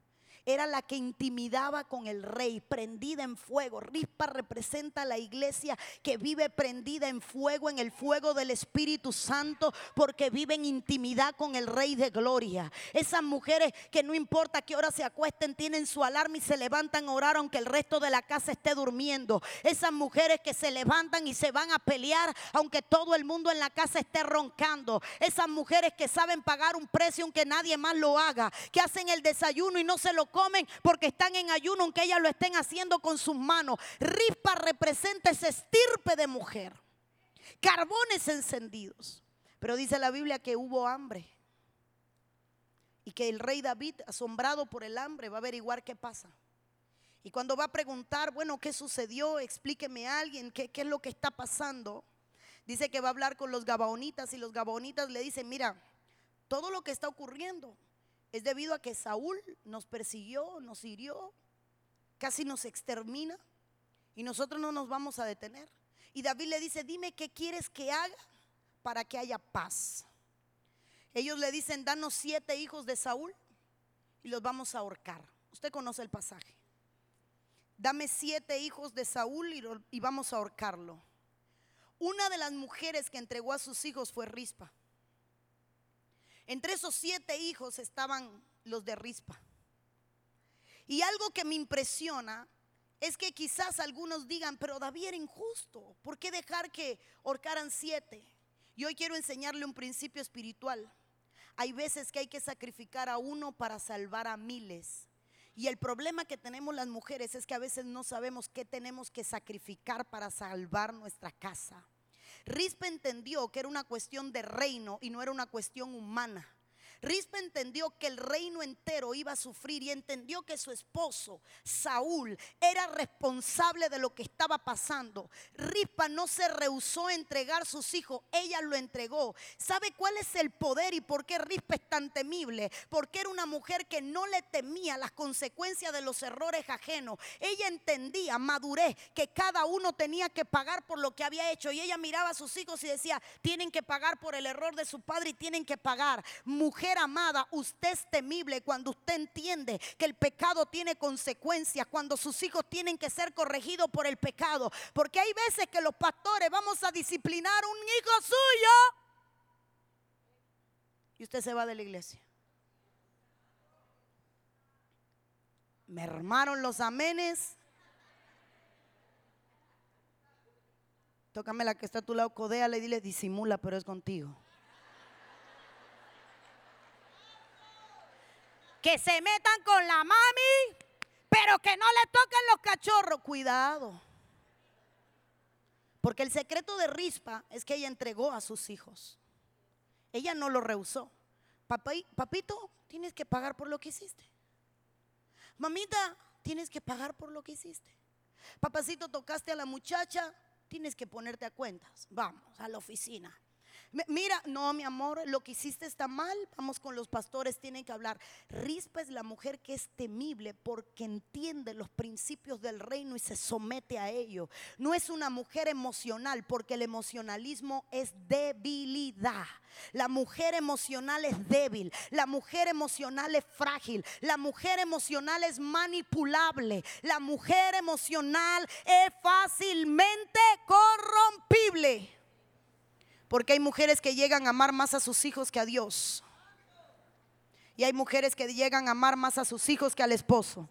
era la que intimidaba con el rey, prendida en fuego. Rispa representa a la iglesia que vive prendida en fuego, en el fuego del Espíritu Santo, porque vive en intimidad con el rey de gloria. Esas mujeres que no importa qué hora se acuesten, tienen su alarma y se levantan a orar aunque el resto de la casa esté durmiendo. Esas mujeres que se levantan y se van a pelear aunque todo el mundo en la casa esté roncando. Esas mujeres que saben pagar un precio aunque nadie más lo haga, que hacen el desayuno y no se lo comen porque están en ayuno, aunque ellas lo estén haciendo con sus manos. Rispa representa ese estirpe de mujer. Carbones encendidos. Pero dice la Biblia que hubo hambre. Y que el rey David, asombrado por el hambre, va a averiguar qué pasa. Y cuando va a preguntar, bueno, ¿qué sucedió? Explíqueme a alguien, ¿qué, ¿qué, es lo que está pasando? Dice que va a hablar con los gabaonitas y los gabaonitas le dicen, mira, todo lo que está ocurriendo es debido a que Saúl nos persiguió, nos hirió, casi nos extermina y nosotros no nos vamos a detener. Y David le dice, dime qué quieres que haga para que haya paz. Ellos le dicen, danos siete hijos de Saúl y los vamos a ahorcar. Usted conoce el pasaje dame siete hijos de Saúl y, vamos a ahorcarlo. Una de las mujeres que entregó a sus hijos fue Rispa. Entre esos siete hijos estaban los de Rispa. Y algo que me impresiona es que quizás algunos digan, pero David era injusto, ¿por qué dejar que ahorcaran siete? Y hoy quiero enseñarle un principio espiritual. Hay veces que hay que sacrificar a uno para salvar a miles. Y el problema que tenemos las mujeres es que a veces no sabemos qué tenemos que sacrificar para salvar nuestra casa. Rispa entendió que era una cuestión de reino y no era una cuestión humana. Rispa entendió que el reino entero iba a sufrir y entendió que su esposo, Saúl, era responsable de lo que estaba pasando. Rispa no se rehusó a entregar sus hijos, ella lo entregó. ¿Sabe cuál es el poder y por qué Rispa es tan temible? Porque era una mujer que no le temía las consecuencias de los errores ajenos. Ella entendía, madurez, que cada uno tenía que pagar por lo que había hecho. Y ella miraba a sus hijos y decía, tienen que pagar por el error de su padre y tienen que pagar. Mujer amada, usted es temible cuando usted entiende que el pecado tiene consecuencias, cuando sus hijos tienen que ser corregidos por el pecado. Porque hay veces que los pastores vamos a disciplinar un hijo suyo y usted se va de la iglesia. Me armaron los amenes. Tócame la que está a tu lado, codéale y dile, disimula, pero es contigo. Que se metan con la mami, pero que no le toquen los cachorros. Cuidado. Porque el secreto de Rispa es que ella entregó a sus hijos. Ella no lo rehusó. papito, tienes que pagar por lo que hiciste. Mamita, tienes que pagar por lo que hiciste. Papacito, tocaste a la muchacha, tienes que ponerte a cuentas. Vamos a la oficina. Mira, no, mi amor, lo que hiciste está mal. Vamos con los pastores, tienen que hablar. Rispa es la mujer que es temible porque entiende los principios del reino y se somete a ello. No es una mujer emocional porque el emocionalismo es debilidad. La mujer emocional es débil. La mujer emocional es frágil. La mujer emocional es manipulable. La mujer emocional es fácilmente corrompible. Porque hay mujeres que llegan a amar más a sus hijos que a Dios. Y hay mujeres que llegan a amar más a sus hijos que al esposo.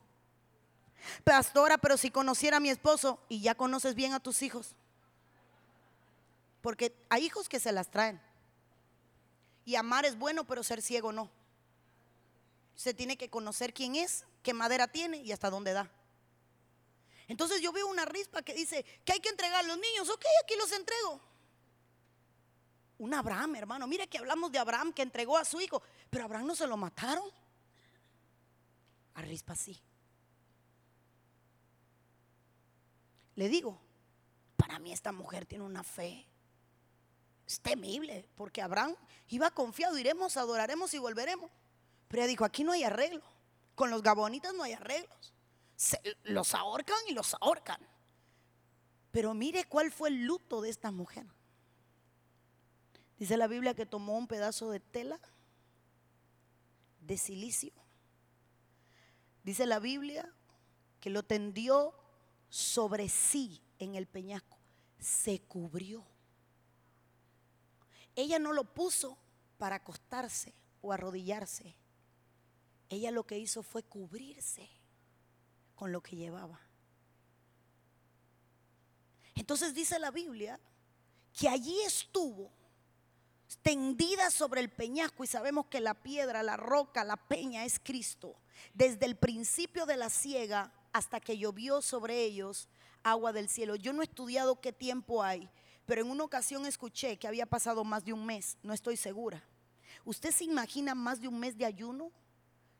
Pastora, pero si conociera a mi esposo y ya conoces bien a tus hijos. Porque hay hijos que se las traen. Y amar es bueno, pero ser ciego no. Se tiene que conocer quién es, qué madera tiene y hasta dónde da. Entonces yo veo una rispa que dice que hay que entregar a los niños. Ok, aquí los entrego un Abraham, hermano. Mire que hablamos de Abraham que entregó a su hijo, pero Abraham no se lo mataron. A Rispa sí. Le digo, para mí esta mujer tiene una fe. Es temible, porque Abraham iba confiado, iremos, adoraremos y volveremos. Pero ella dijo, aquí no hay arreglo. Con los gabonitas no hay arreglos. los ahorcan y los ahorcan. Pero mire cuál fue el luto de esta mujer. Dice la Biblia que tomó un pedazo de tela de silicio. Dice la Biblia que lo tendió sobre sí en el peñasco. Se cubrió. Ella no lo puso para acostarse o arrodillarse. Ella lo que hizo fue cubrirse con lo que llevaba. Entonces dice la Biblia que allí estuvo tendida sobre el peñasco y sabemos que la piedra, la roca, la peña es Cristo. Desde el principio de la siega hasta que llovió sobre ellos agua del cielo. Yo no he estudiado qué tiempo hay, pero en una ocasión escuché que había pasado más de un mes, no estoy segura. ¿Usted se imagina más de un mes de ayuno?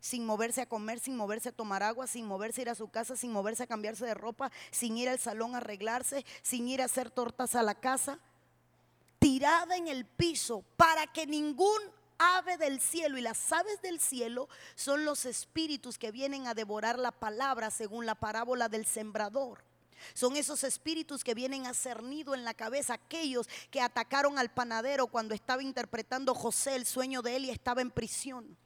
Sin moverse a comer, sin moverse a tomar agua, sin moverse a ir a su casa, sin moverse a cambiarse de ropa, sin ir al salón a arreglarse, sin ir a hacer tortas a la casa, tirada en el piso para que ningún ave del cielo y las aves del cielo son los espíritus que vienen a devorar la palabra según la parábola del sembrador. Son esos espíritus que vienen a ser nido en la cabeza, aquellos que atacaron al panadero cuando estaba interpretando José el sueño de él y estaba en prisión.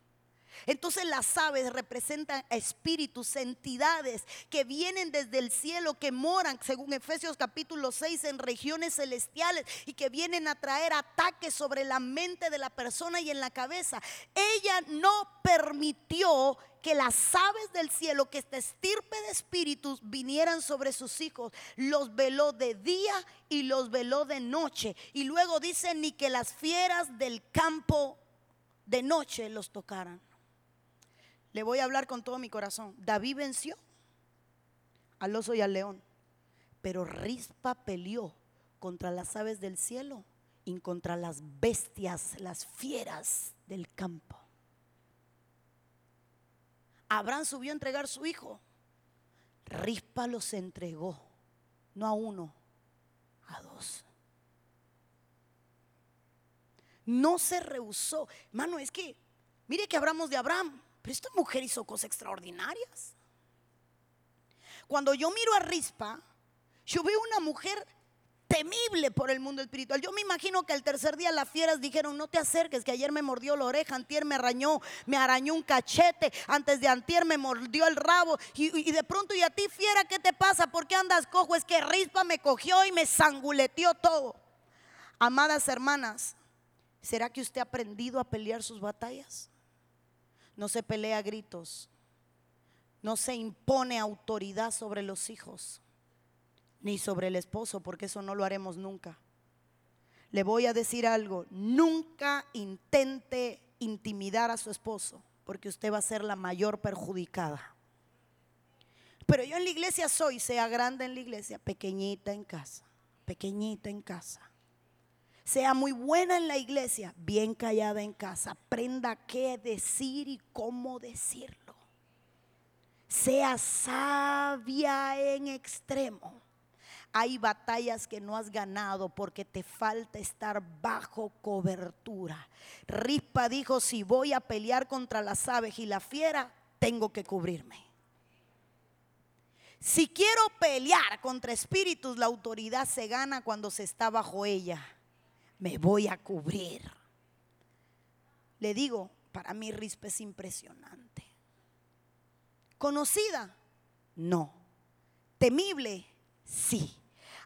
Entonces las aves representan espíritus, entidades que vienen desde el cielo, que moran, según Efesios capítulo 6, en regiones celestiales y que vienen a traer ataques sobre la mente de la persona y en la cabeza. Ella no permitió que las aves del cielo, que esta estirpe de espíritus vinieran sobre sus hijos. Los veló de día y los veló de noche. Y luego dice, ni que las fieras del campo de noche los tocaran. Le voy a hablar con todo mi corazón. David venció al oso y al león, pero Rispa peleó contra las aves del cielo y contra las bestias, las fieras del campo. Abraham subió a entregar su hijo. Rispa los entregó, no a uno, a dos. No se rehusó. Hermano, es que, mire que hablamos de Abraham. Pero esta mujer hizo cosas extraordinarias. Cuando yo miro a Rispa, yo veo una mujer temible por el mundo espiritual. Yo me imagino que el tercer día las fieras dijeron, no te acerques, que ayer me mordió la oreja, antier me arañó, me arañó un cachete, antes de antier me mordió el rabo. Y, y de pronto, ¿y a ti fiera qué te pasa? ¿Por qué andas cojo? Es que Rispa me cogió y me sanguleteó todo. Amadas hermanas, ¿será que usted ha aprendido a pelear sus batallas? No se pelea a gritos, no se impone autoridad sobre los hijos, ni sobre el esposo, porque eso no lo haremos nunca. Le voy a decir algo, nunca intente intimidar a su esposo, porque usted va a ser la mayor perjudicada. Pero yo en la iglesia soy, sea grande en la iglesia, pequeñita en casa, pequeñita en casa sea muy buena en la iglesia, bien callada en casa, aprenda qué decir y cómo decirlo. Sea sabia en extremo. Hay batallas que no has ganado porque te falta estar bajo cobertura. Rispa dijo, si voy a pelear contra las aves y la fiera, tengo que cubrirme. Si quiero pelear contra espíritus, la autoridad se gana cuando se está bajo ella me voy a cubrir. Le digo, para mí Rispe es impresionante. ¿Conocida? No. ¿Temible? Sí.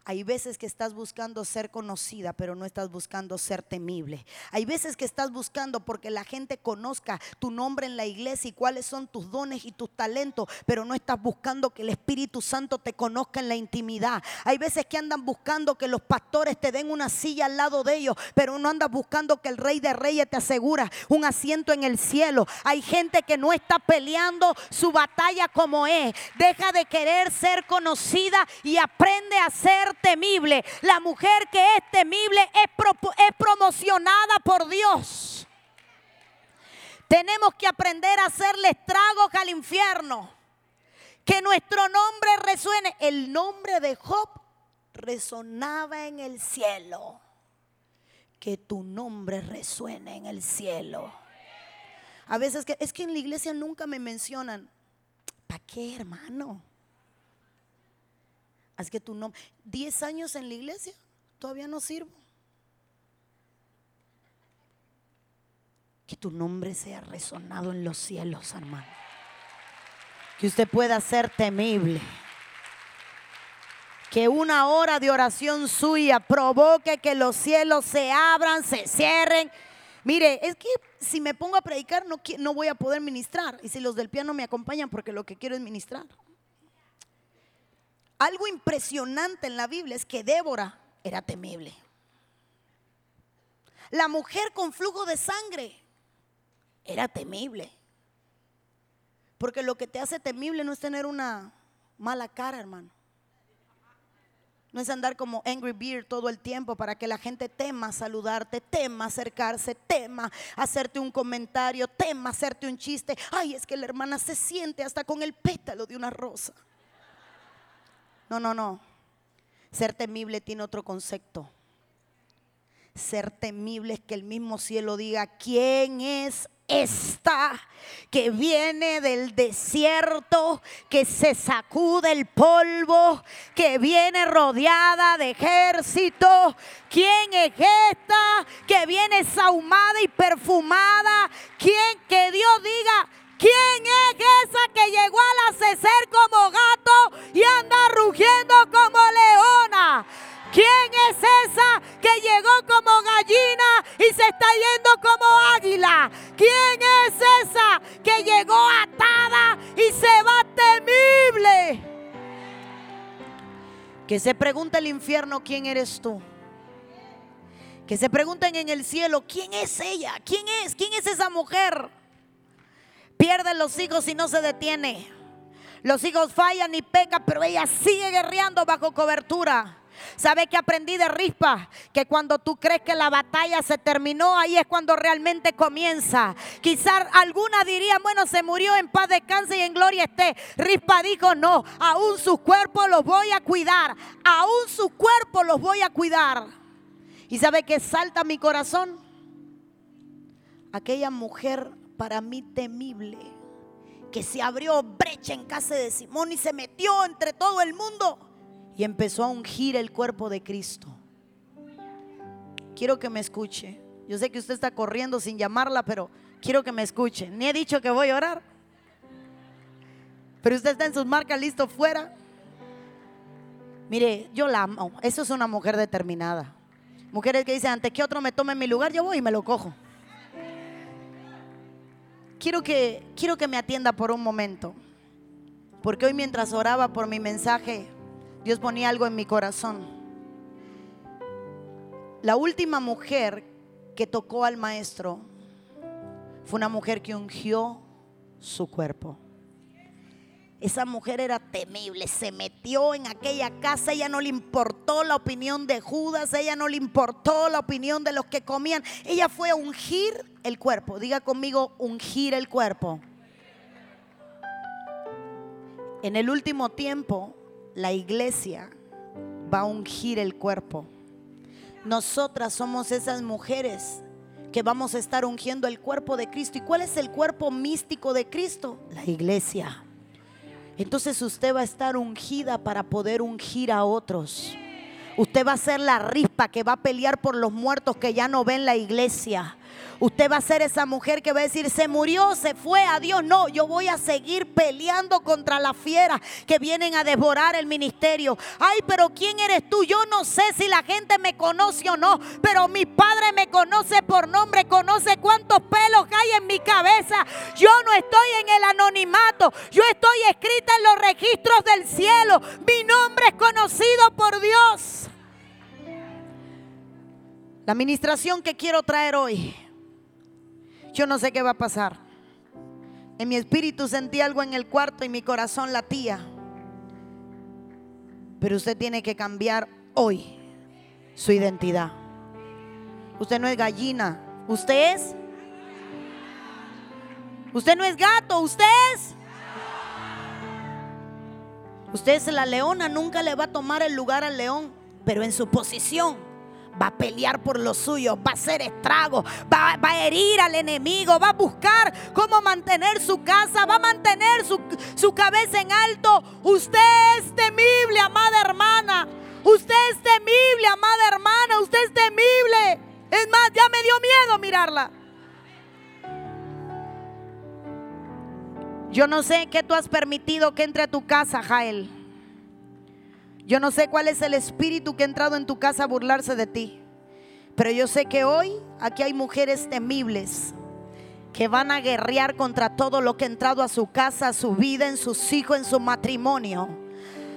Hay veces que estás buscando ser conocida, pero no estás buscando ser temible. Hay veces que estás buscando porque la gente conozca tu nombre en la iglesia y cuáles son tus dones y tus talentos, pero no estás buscando que el Espíritu Santo te conozca en la intimidad. Hay veces que andan buscando que los pastores te den una silla al lado de ellos, pero no andas buscando que el Rey de Reyes te asegura un asiento en el cielo. Hay gente que no está peleando su batalla como es. Deja de querer ser conocida y aprende a ser temible. La mujer que es temible es, promocionada por Dios. Tenemos que aprender a hacerle estragos al infierno. Que nuestro nombre resuene. El nombre de Job resonaba en el cielo. Que tu nombre resuene en el cielo. A veces que es que en la iglesia nunca me mencionan. ¿Para qué, hermano? Así que tu nombre, 10 años en la iglesia, todavía no sirvo. Que tu nombre sea resonado en los cielos, hermano. Que usted pueda ser temible. Que una hora de oración suya provoque que los cielos se abran, se cierren. Mire, es que si me pongo a predicar no, no voy a poder ministrar. Y si los del piano me acompañan porque lo que quiero es ministrar. Algo impresionante en la Biblia es que Débora era temible. La mujer con flujo de sangre era temible. Porque lo que te hace temible no es tener una mala cara, hermano. No es andar como Angry Beard todo el tiempo para que la gente tema saludarte, tema acercarse, tema hacerte un comentario, tema hacerte un chiste. Ay, es que la hermana se siente hasta con el pétalo de una rosa. No, no, no. Ser temible tiene otro concepto. Ser temible es que el mismo cielo diga, ¿quién es esta que viene del desierto, que se sacude el polvo, que viene rodeada de ejército. ¿Quién es esta que viene sahumada y perfumada? ¿Quién que Dios diga? ¿Quién es esa que llegó al acecer como gato y anda rugiendo como leona? ¿Quién es esa que llegó como gallina y se está yendo como águila? ¿Quién es esa que llegó atada y se va temible? Que se pregunte el infierno quién eres tú. Que se pregunten en el cielo quién es ella, quién es, quién es esa mujer. Pierde los hijos y no se detiene. Los hijos fallan y pecan, pero ella sigue guerreando bajo cobertura. ¿Sabe que aprendí de Rispa? Que cuando tú crees que la batalla se terminó, ahí es cuando realmente comienza. Quizás alguna diría, bueno, se murió en paz, descanse y en gloria esté. Rispa dijo, no, aún sus cuerpos los voy a cuidar. Aún sus cuerpos los voy a cuidar. ¿Y sabe que salta mi corazón? Aquella mujer para mí temible que se abrió brecha en casa de Simón y se metió entre todo el mundo y empezó a ungir el cuerpo de Cristo. Quiero que me escuche. Yo sé que usted está corriendo sin llamarla, pero quiero que me escuche. Ni he dicho que voy a orar. Pero usted está en sus marcas listo fuera. Mire, yo la amo. Eso es una mujer determinada. Mujeres que dicen, antes que otro me tome mi lugar, yo voy y me lo cojo. Quiero que, quiero que me atienda por un momento. Porque hoy mientras oraba por mi mensaje, Dios ponía algo en mi corazón. La última mujer que tocó al maestro fue una mujer que ungió su cuerpo. Esa mujer era temible, se metió en aquella casa, ella no le importó la opinión de Judas, ella no le importó la opinión de los que comían, ella fue a ungir el cuerpo, diga conmigo, ungir el cuerpo. En el último tiempo, la iglesia va a ungir el cuerpo. Nosotras somos esas mujeres que vamos a estar ungiendo el cuerpo de Cristo. ¿Y cuál es el cuerpo místico de Cristo? La iglesia. Entonces usted va a estar ungida para poder ungir a otros. Usted va a ser la rispa que va a pelear por los muertos que ya no ven la iglesia. Usted va a ser esa mujer que va a decir, se murió, se fue, adiós. No, yo voy a seguir peleando contra las fieras que vienen a devorar el ministerio. Ay, pero ¿quién eres tú? Yo no sé si la gente me conoce o no, pero mi padre me conoce por nombre, conoce cuántos pelos hay en mi cabeza. Yo no estoy en el anonimato, yo estoy escrita en los registros del cielo. Mi nombre es conocido por Dios. La administración que quiero traer hoy yo no sé qué va a pasar. En mi espíritu sentí algo en el cuarto y mi corazón latía. Pero usted tiene que cambiar hoy su identidad. Usted no es gallina, usted es. Usted no es gato, usted es. Usted es la leona, nunca le va a tomar el lugar al león, pero en su posición va a pelear por lo suyo, va a hacer estrago, va, a herir al enemigo, va a buscar cómo mantener su casa, va a mantener su, su cabeza en alto. Usted es temible, amada hermana. Usted es temible, amada hermana. Usted es temible. Es más, ya me dio miedo mirarla. Yo no sé qué tú has permitido que entre a tu casa, Jael. Yo no sé cuál es el espíritu que ha entrado en tu casa a burlarse de ti. Pero yo sé que hoy aquí hay mujeres temibles que van a guerrear contra todo lo que ha entrado a su casa, a su vida, en sus hijos, en su matrimonio.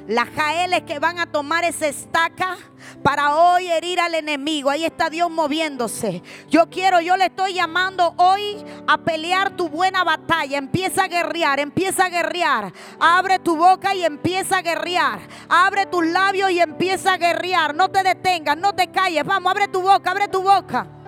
Las jaeles que van a tomar esa estaca para hoy herir al enemigo. Ahí está Dios moviéndose. Yo quiero, yo le estoy llamando hoy a pelear tu buena batalla. Empieza a guerrear, empieza a guerrear. Abre tu boca y empieza a guerrear. Abre tus labios y empieza a guerrear. No te detengas, no te calles. Vamos, abre tu boca, abre tu boca.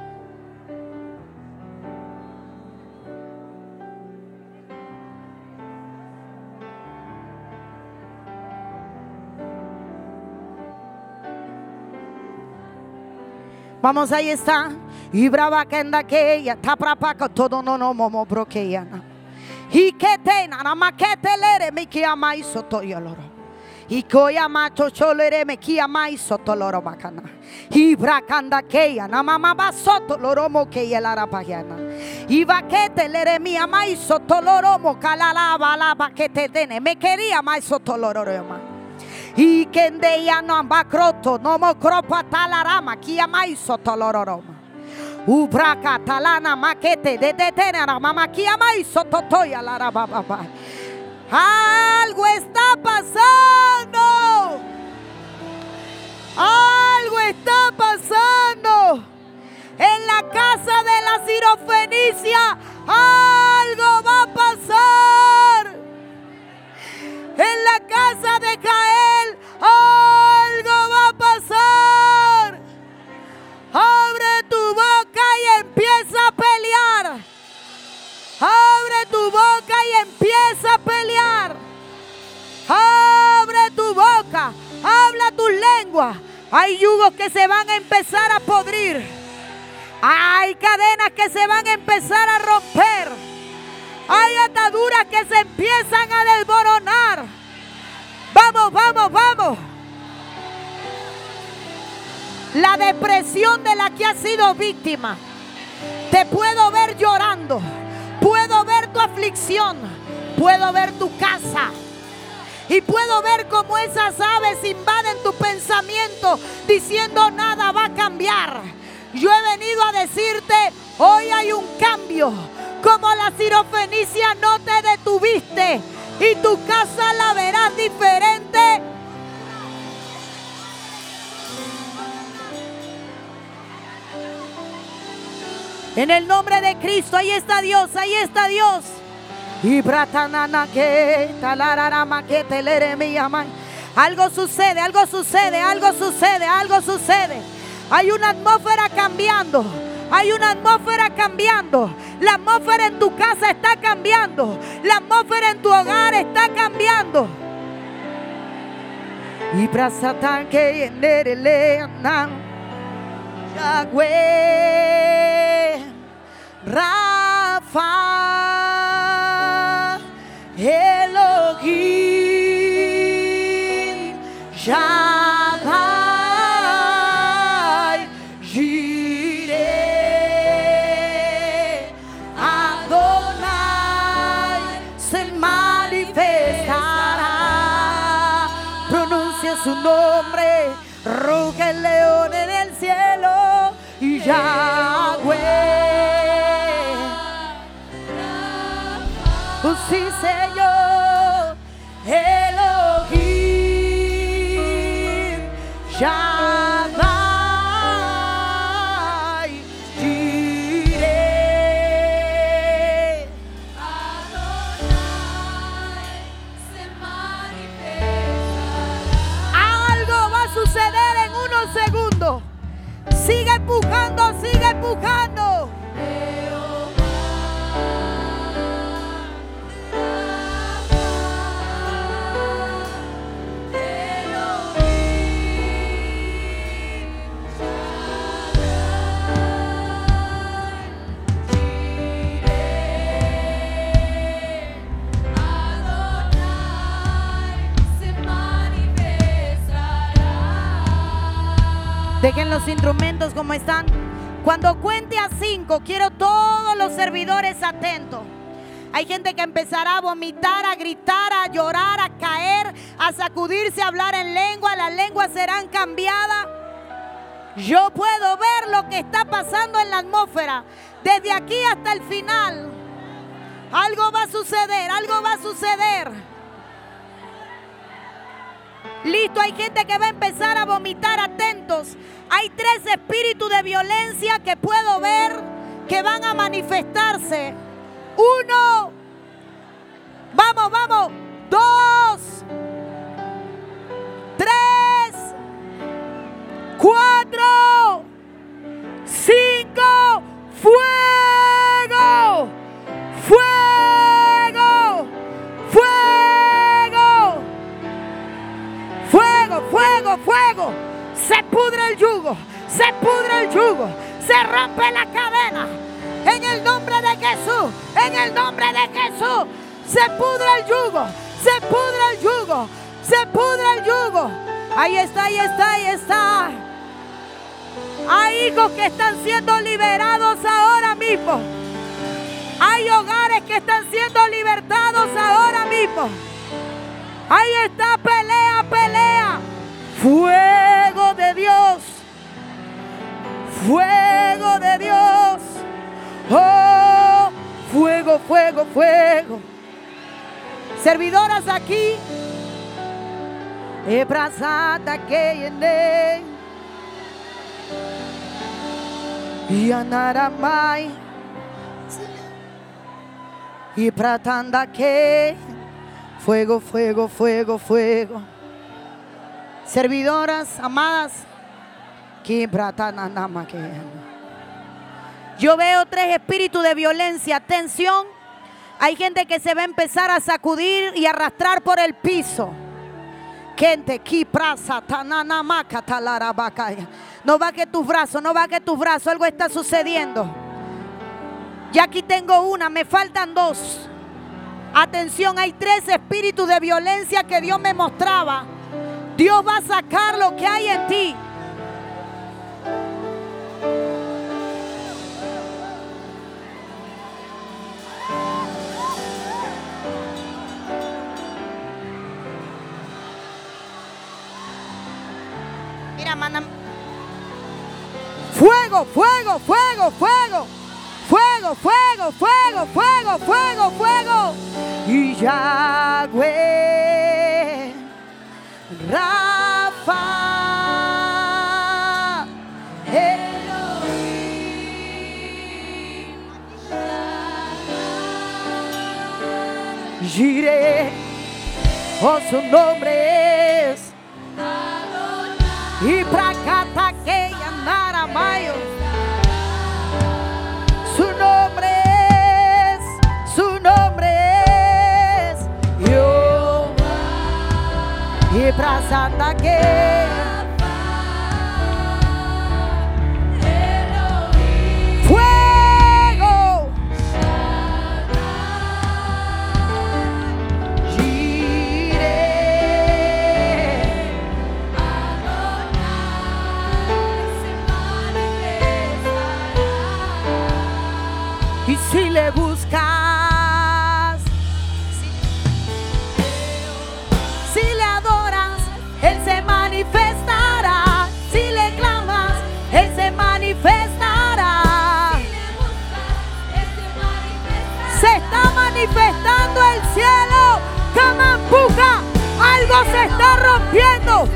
Vamos, ahí está. Y brava que anda que ella está para todo no no momo broqueya. Y que te nada más que te lere mi que ama y soto y loro. Y coya macho cholere me que ama y soto loro bacana. Y bracanda que ya na mamá va soto loro mo que ya la rapayana. Y va que te lere mi ama y soto loro mo calala bala que te dene. Me quería más soto loro más y que ya no ambacroto no mo cropa talarama kia maiso tolororoma ubraka talana maquete de detenera mama kia maiso totoya la baba algo está pasando. Algo está pasando. En la casa de la sirofenicia algo va a pasar en la casa de Cael, algo va a pasar. Abre tu boca y empieza a pelear. Abre tu boca y empieza a pelear. Abre tu boca, habla tu lengua. Hay yugos que se van a empezar a podrir. Hay cadenas que se van a empezar a romper. Hay ataduras que se empiezan a desboronar. Vamos, vamos, vamos. La depresión de la que has sido víctima. Te puedo ver llorando. Puedo ver tu aflicción. Puedo ver tu casa. Y puedo ver cómo esas aves invaden tu pensamiento diciendo nada va a cambiar. Yo he venido a decirte, hoy hay un cambio como la sirofenicia no te detuviste y tu casa la verás diferente. En el nombre de Cristo, ahí está Dios, ahí está Dios. Y Algo sucede, algo sucede, algo sucede, algo sucede. Hay una atmósfera cambiando. Hay una atmósfera cambiando. La atmósfera en tu casa está cambiando. La atmósfera en tu hogar está cambiando. Y Satán que le Yahweh cielo empujando, sigue empujando. Los instrumentos como están. Cuando cuente a cinco, quiero todos los servidores atentos. Hay gente que empezará a vomitar, a gritar, a llorar, a caer, a sacudirse, a hablar en lengua. Las lenguas serán cambiadas. Yo puedo ver lo que está pasando en la atmósfera desde aquí hasta el final. Algo va a suceder, algo va a suceder. Listo, hay gente que va a empezar a vomitar atentos. Hay tres espíritus de violencia que puedo ver que van a manifestarse. Uno, vamos, vamos, dos, tres, cuatro, cinco, fuego, fuego, fuego. Se pudre el yugo, se pudre el yugo, se rompe la cadena. En el nombre de Jesús, en el nombre de Jesús, se pudre el yugo, se pudre el yugo, se pudre el yugo. Ahí está, ahí está, ahí está. Hay hijos que están siendo liberados ahora mismo. Hay hogares que están siendo libertados ahora mismo. Ahí está, pelea, pelea. Fuego de Dios. Fuego de Dios. Oh, fuego, fuego, fuego. Servidoras aquí. Ebrazata que en y anaramai y pratanda que fuego, fuego, fuego, fuego. Servidoras amadas, yo veo tres espíritus de violencia, tensión. Hay gente que se va a empezar a sacudir y arrastrar por el piso. Gente, no va que tus brazos, no va que tus brazos, algo está sucediendo. Ya aquí tengo una, me faltan dos. Atención, hay tres espíritus de violencia que Dios me mostraba. Dios va a sacar lo que hay en ti. Mira, manda. Fuego, fuego, fuego, fuego. Fuego, fuego, fuego, fuego, fuego, fuego. Y Yahweh, Rafa, Elohim, Jireh, oh su nombre es. Y Prakata que Mayo. Y Prasanta que manifestando el cielo. Camampuca, algo se está rompiendo.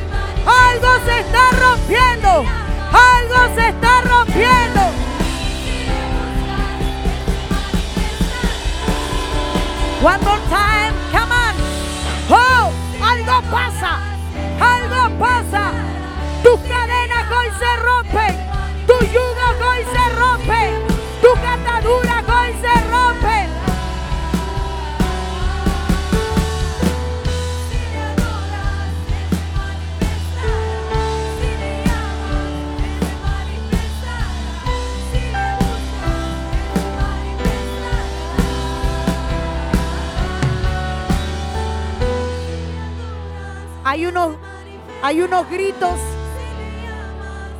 Algo se está rompiendo. Algo se está rompiendo. One more time, come on. Oh, algo pasa. Algo pasa. Tus cadenas hoy se rompen. Tu yugo hoy se rompe. Hay unos gritos,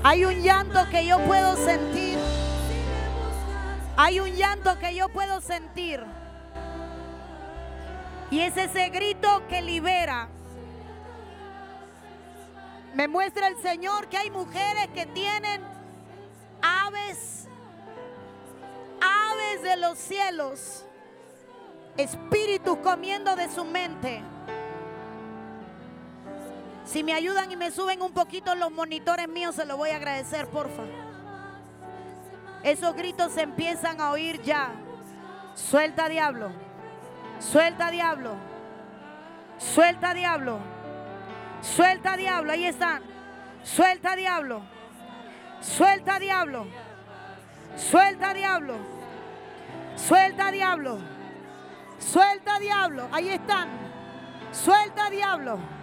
hay un llanto que yo puedo sentir. Hay un llanto que yo puedo sentir. Y es ese grito que libera. Me muestra el Señor que hay mujeres que tienen aves, aves de los cielos, espíritus comiendo de su mente Si me ayudan y me suben un poquito los monitores míos, se lo voy a agradecer, porfa. Esos gritos se empiezan a oír ya. Suelta diablo. Suelta diablo. Suelta diablo. Suelta diablo. Ahí están. Suelta diablo. Suelta diablo. Suelta diablo. Suelta diablo. Suelta diablo. Ahí están. Suelta diablo.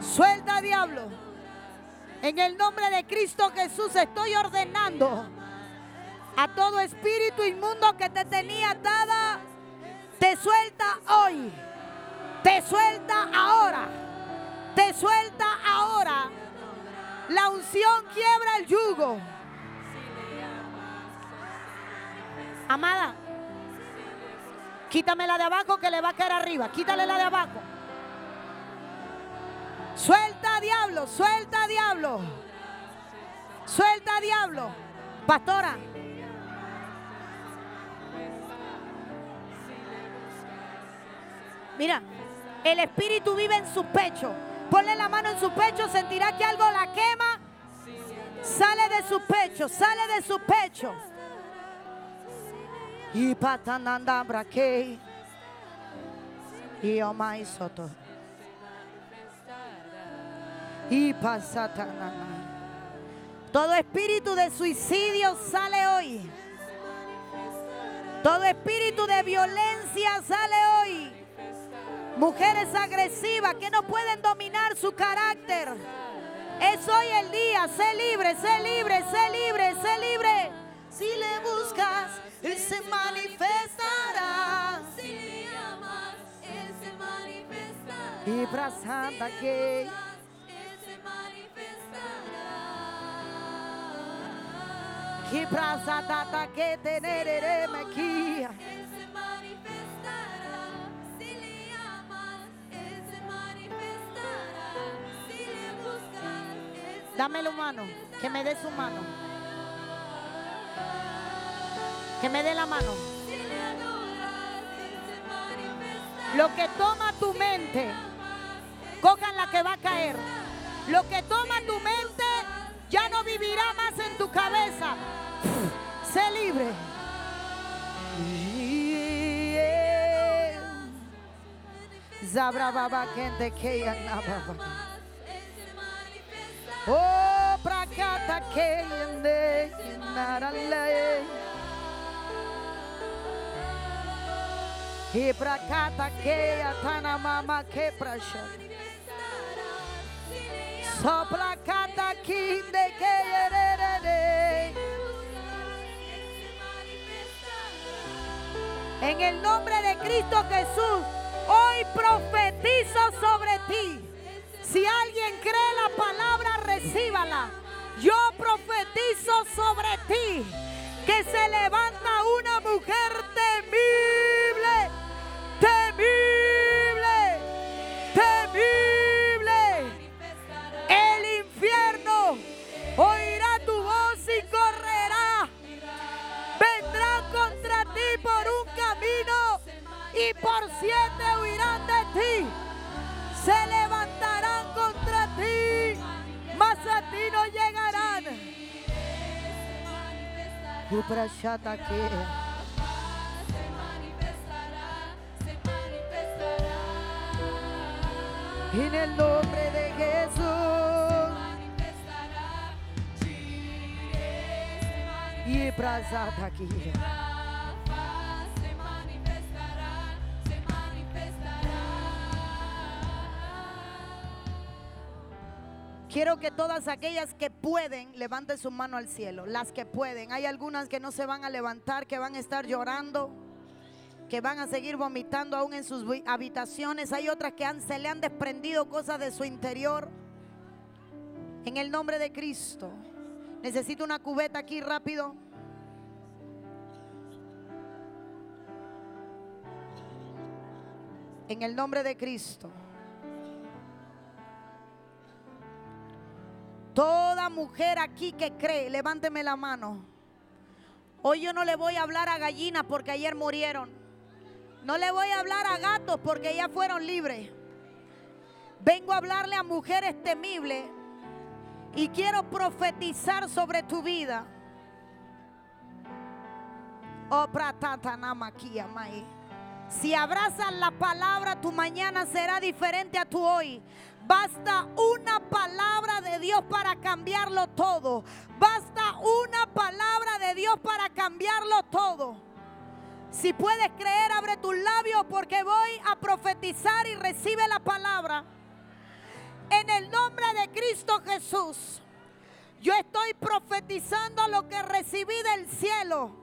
Suelta diablo. En el nombre de Cristo Jesús estoy ordenando a todo espíritu inmundo que te tenía atada. Te suelta hoy. Te suelta ahora. Te suelta ahora. La unción quiebra el yugo. Amada, quítame la de abajo que le va a caer arriba. Quítale la de abajo. Suelta diablo, suelta diablo. Suelta diablo. Pastora. Mira, el espíritu vive en su pecho. Ponle la mano en su pecho, sentirá que algo la quema. Sale de su pecho, sale de su pecho. Y patananda braque. Y soto. Y. Todo espíritu de suicidio sale hoy. Todo espíritu de violencia sale hoy. Mujeres agresivas que no pueden dominar su carácter. Es hoy el día. Sé libre, sé libre, sé libre, sé libre. Si le buscas, Él se manifestará. Si le amas, Él se manifestará. Y brazanda que. Que que teneré aquí. Dame la mano, que me dé su mano. Que me dé la mano. Lo que toma tu mente, cojan la que va a caer. Lo que toma tu mente ya no vivirá más en tu cabeza. Sé libre. Kente que. Oh, prakata que que atana mama que prasha. Sopla kata kinde que. En el nombre de Cristo Jesús, hoy profetizo sobre ti. Si alguien cree la palabra, recíbala. Yo profetizo sobre ti que se levanta una mujer temible, temible, En el nombre de Jesús. Y brazata aquí. Quiero que todas aquellas que pueden levanten su mano al cielo. Las que pueden. Hay algunas que no se van a levantar, que van a estar llorando, que van a seguir vomitando aún en sus habitaciones. Hay otras que han- se le han desprendido cosas de su interior. En el nombre de Cristo. Necesito una cubeta aquí rápido. En el nombre de Cristo. Toda mujer aquí que cree, levánteme la mano. Hoy yo no le voy a hablar a gallinas porque ayer murieron. No le voy a hablar a gatos porque ya fueron libres. Vengo a hablarle a mujeres temibles y quiero profetizar sobre tu vida. Oh. Si abrazas la palabra, tu mañana será diferente a tu hoy. Basta una palabra de Dios para cambiarlo todo. Basta una palabra de Dios para cambiarlo todo. Si puedes creer, abre tus labios porque voy a profetizar y recibe la palabra. En el nombre de Cristo Jesús, yo estoy profetizando lo que recibí del cielo.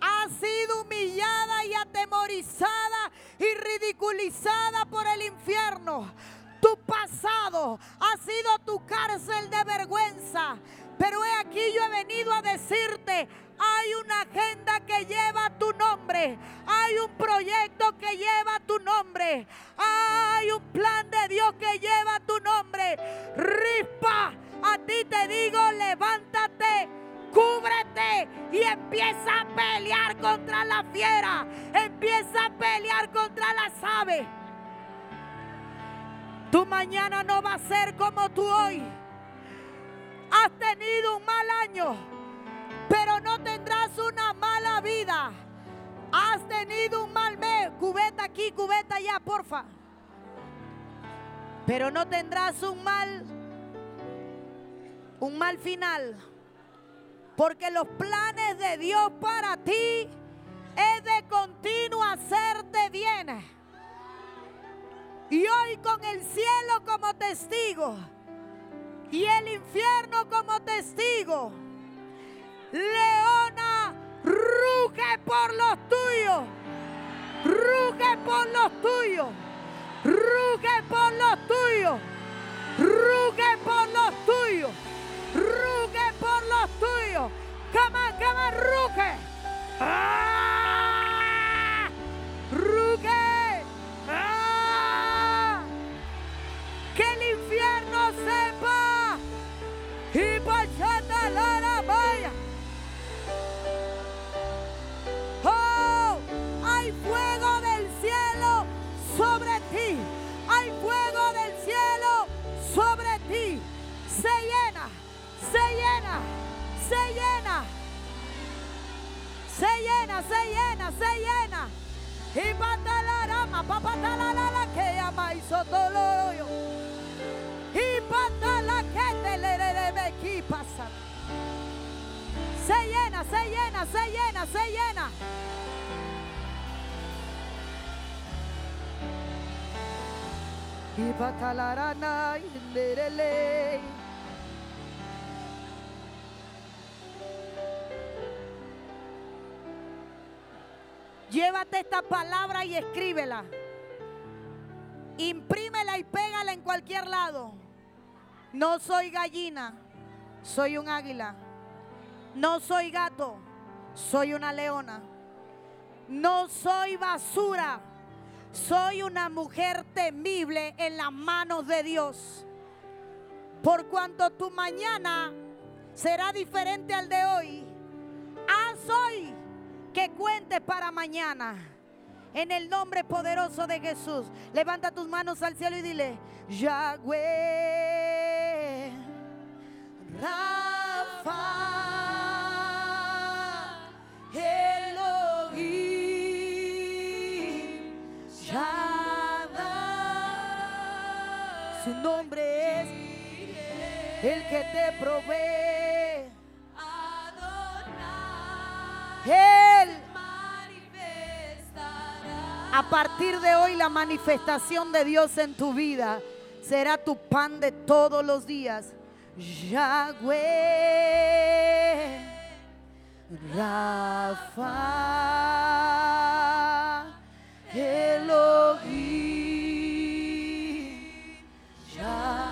Ha sido humillada y atemorizada y ridiculizada por el infierno. Ha sido tu cárcel de vergüenza. Pero he aquí yo he venido a decirte, hay una agenda que lleva tu nombre. Hay un proyecto que lleva tu nombre. Hay un plan de Dios que lleva tu nombre. Rispa, a ti te digo, levántate, cúbrete y empieza a pelear contra la fiera. Empieza a pelear contra las aves. Tu mañana no va a ser como tú hoy. Has tenido un mal año, pero no tendrás una mala vida. Has tenido un mal mes. Cubeta aquí, cubeta allá, porfa. Pero no tendrás un mal, un mal final. Porque los planes de Dios para ti es de continuo hacerte bien. Y hoy con el cielo como testigo y el infierno como testigo. Leona, ruge por los tuyos. Ruge por los tuyos. Ruge por los tuyos. Ruge por los tuyos. Ruge por los tuyos. Cama, cama, ruge. ¡Ah! Se llena, se llena, se llena. Y patalarama, papatalalala que ama y sotoloyo. Y patala que te le le me pasa. Se llena, se llena, se llena, se llena. Y patalarana y le le le. Llévate esta palabra y escríbela. Imprímela y pégala en cualquier lado. No soy gallina, soy un águila. No soy gato, soy una leona. No soy basura, soy una mujer temible en las manos de Dios. Por cuanto tu mañana será diferente al de hoy, haz hoy que cuentes para mañana. En el nombre poderoso de Jesús, levanta tus manos al cielo y dile, Yahweh, Rafa, Elohim, Shaddai. Su nombre es el que te provee. Él a partir de hoy la manifestación de Dios en tu vida será tu pan de todos los días. Yahweh Rafa Elohim Yahweh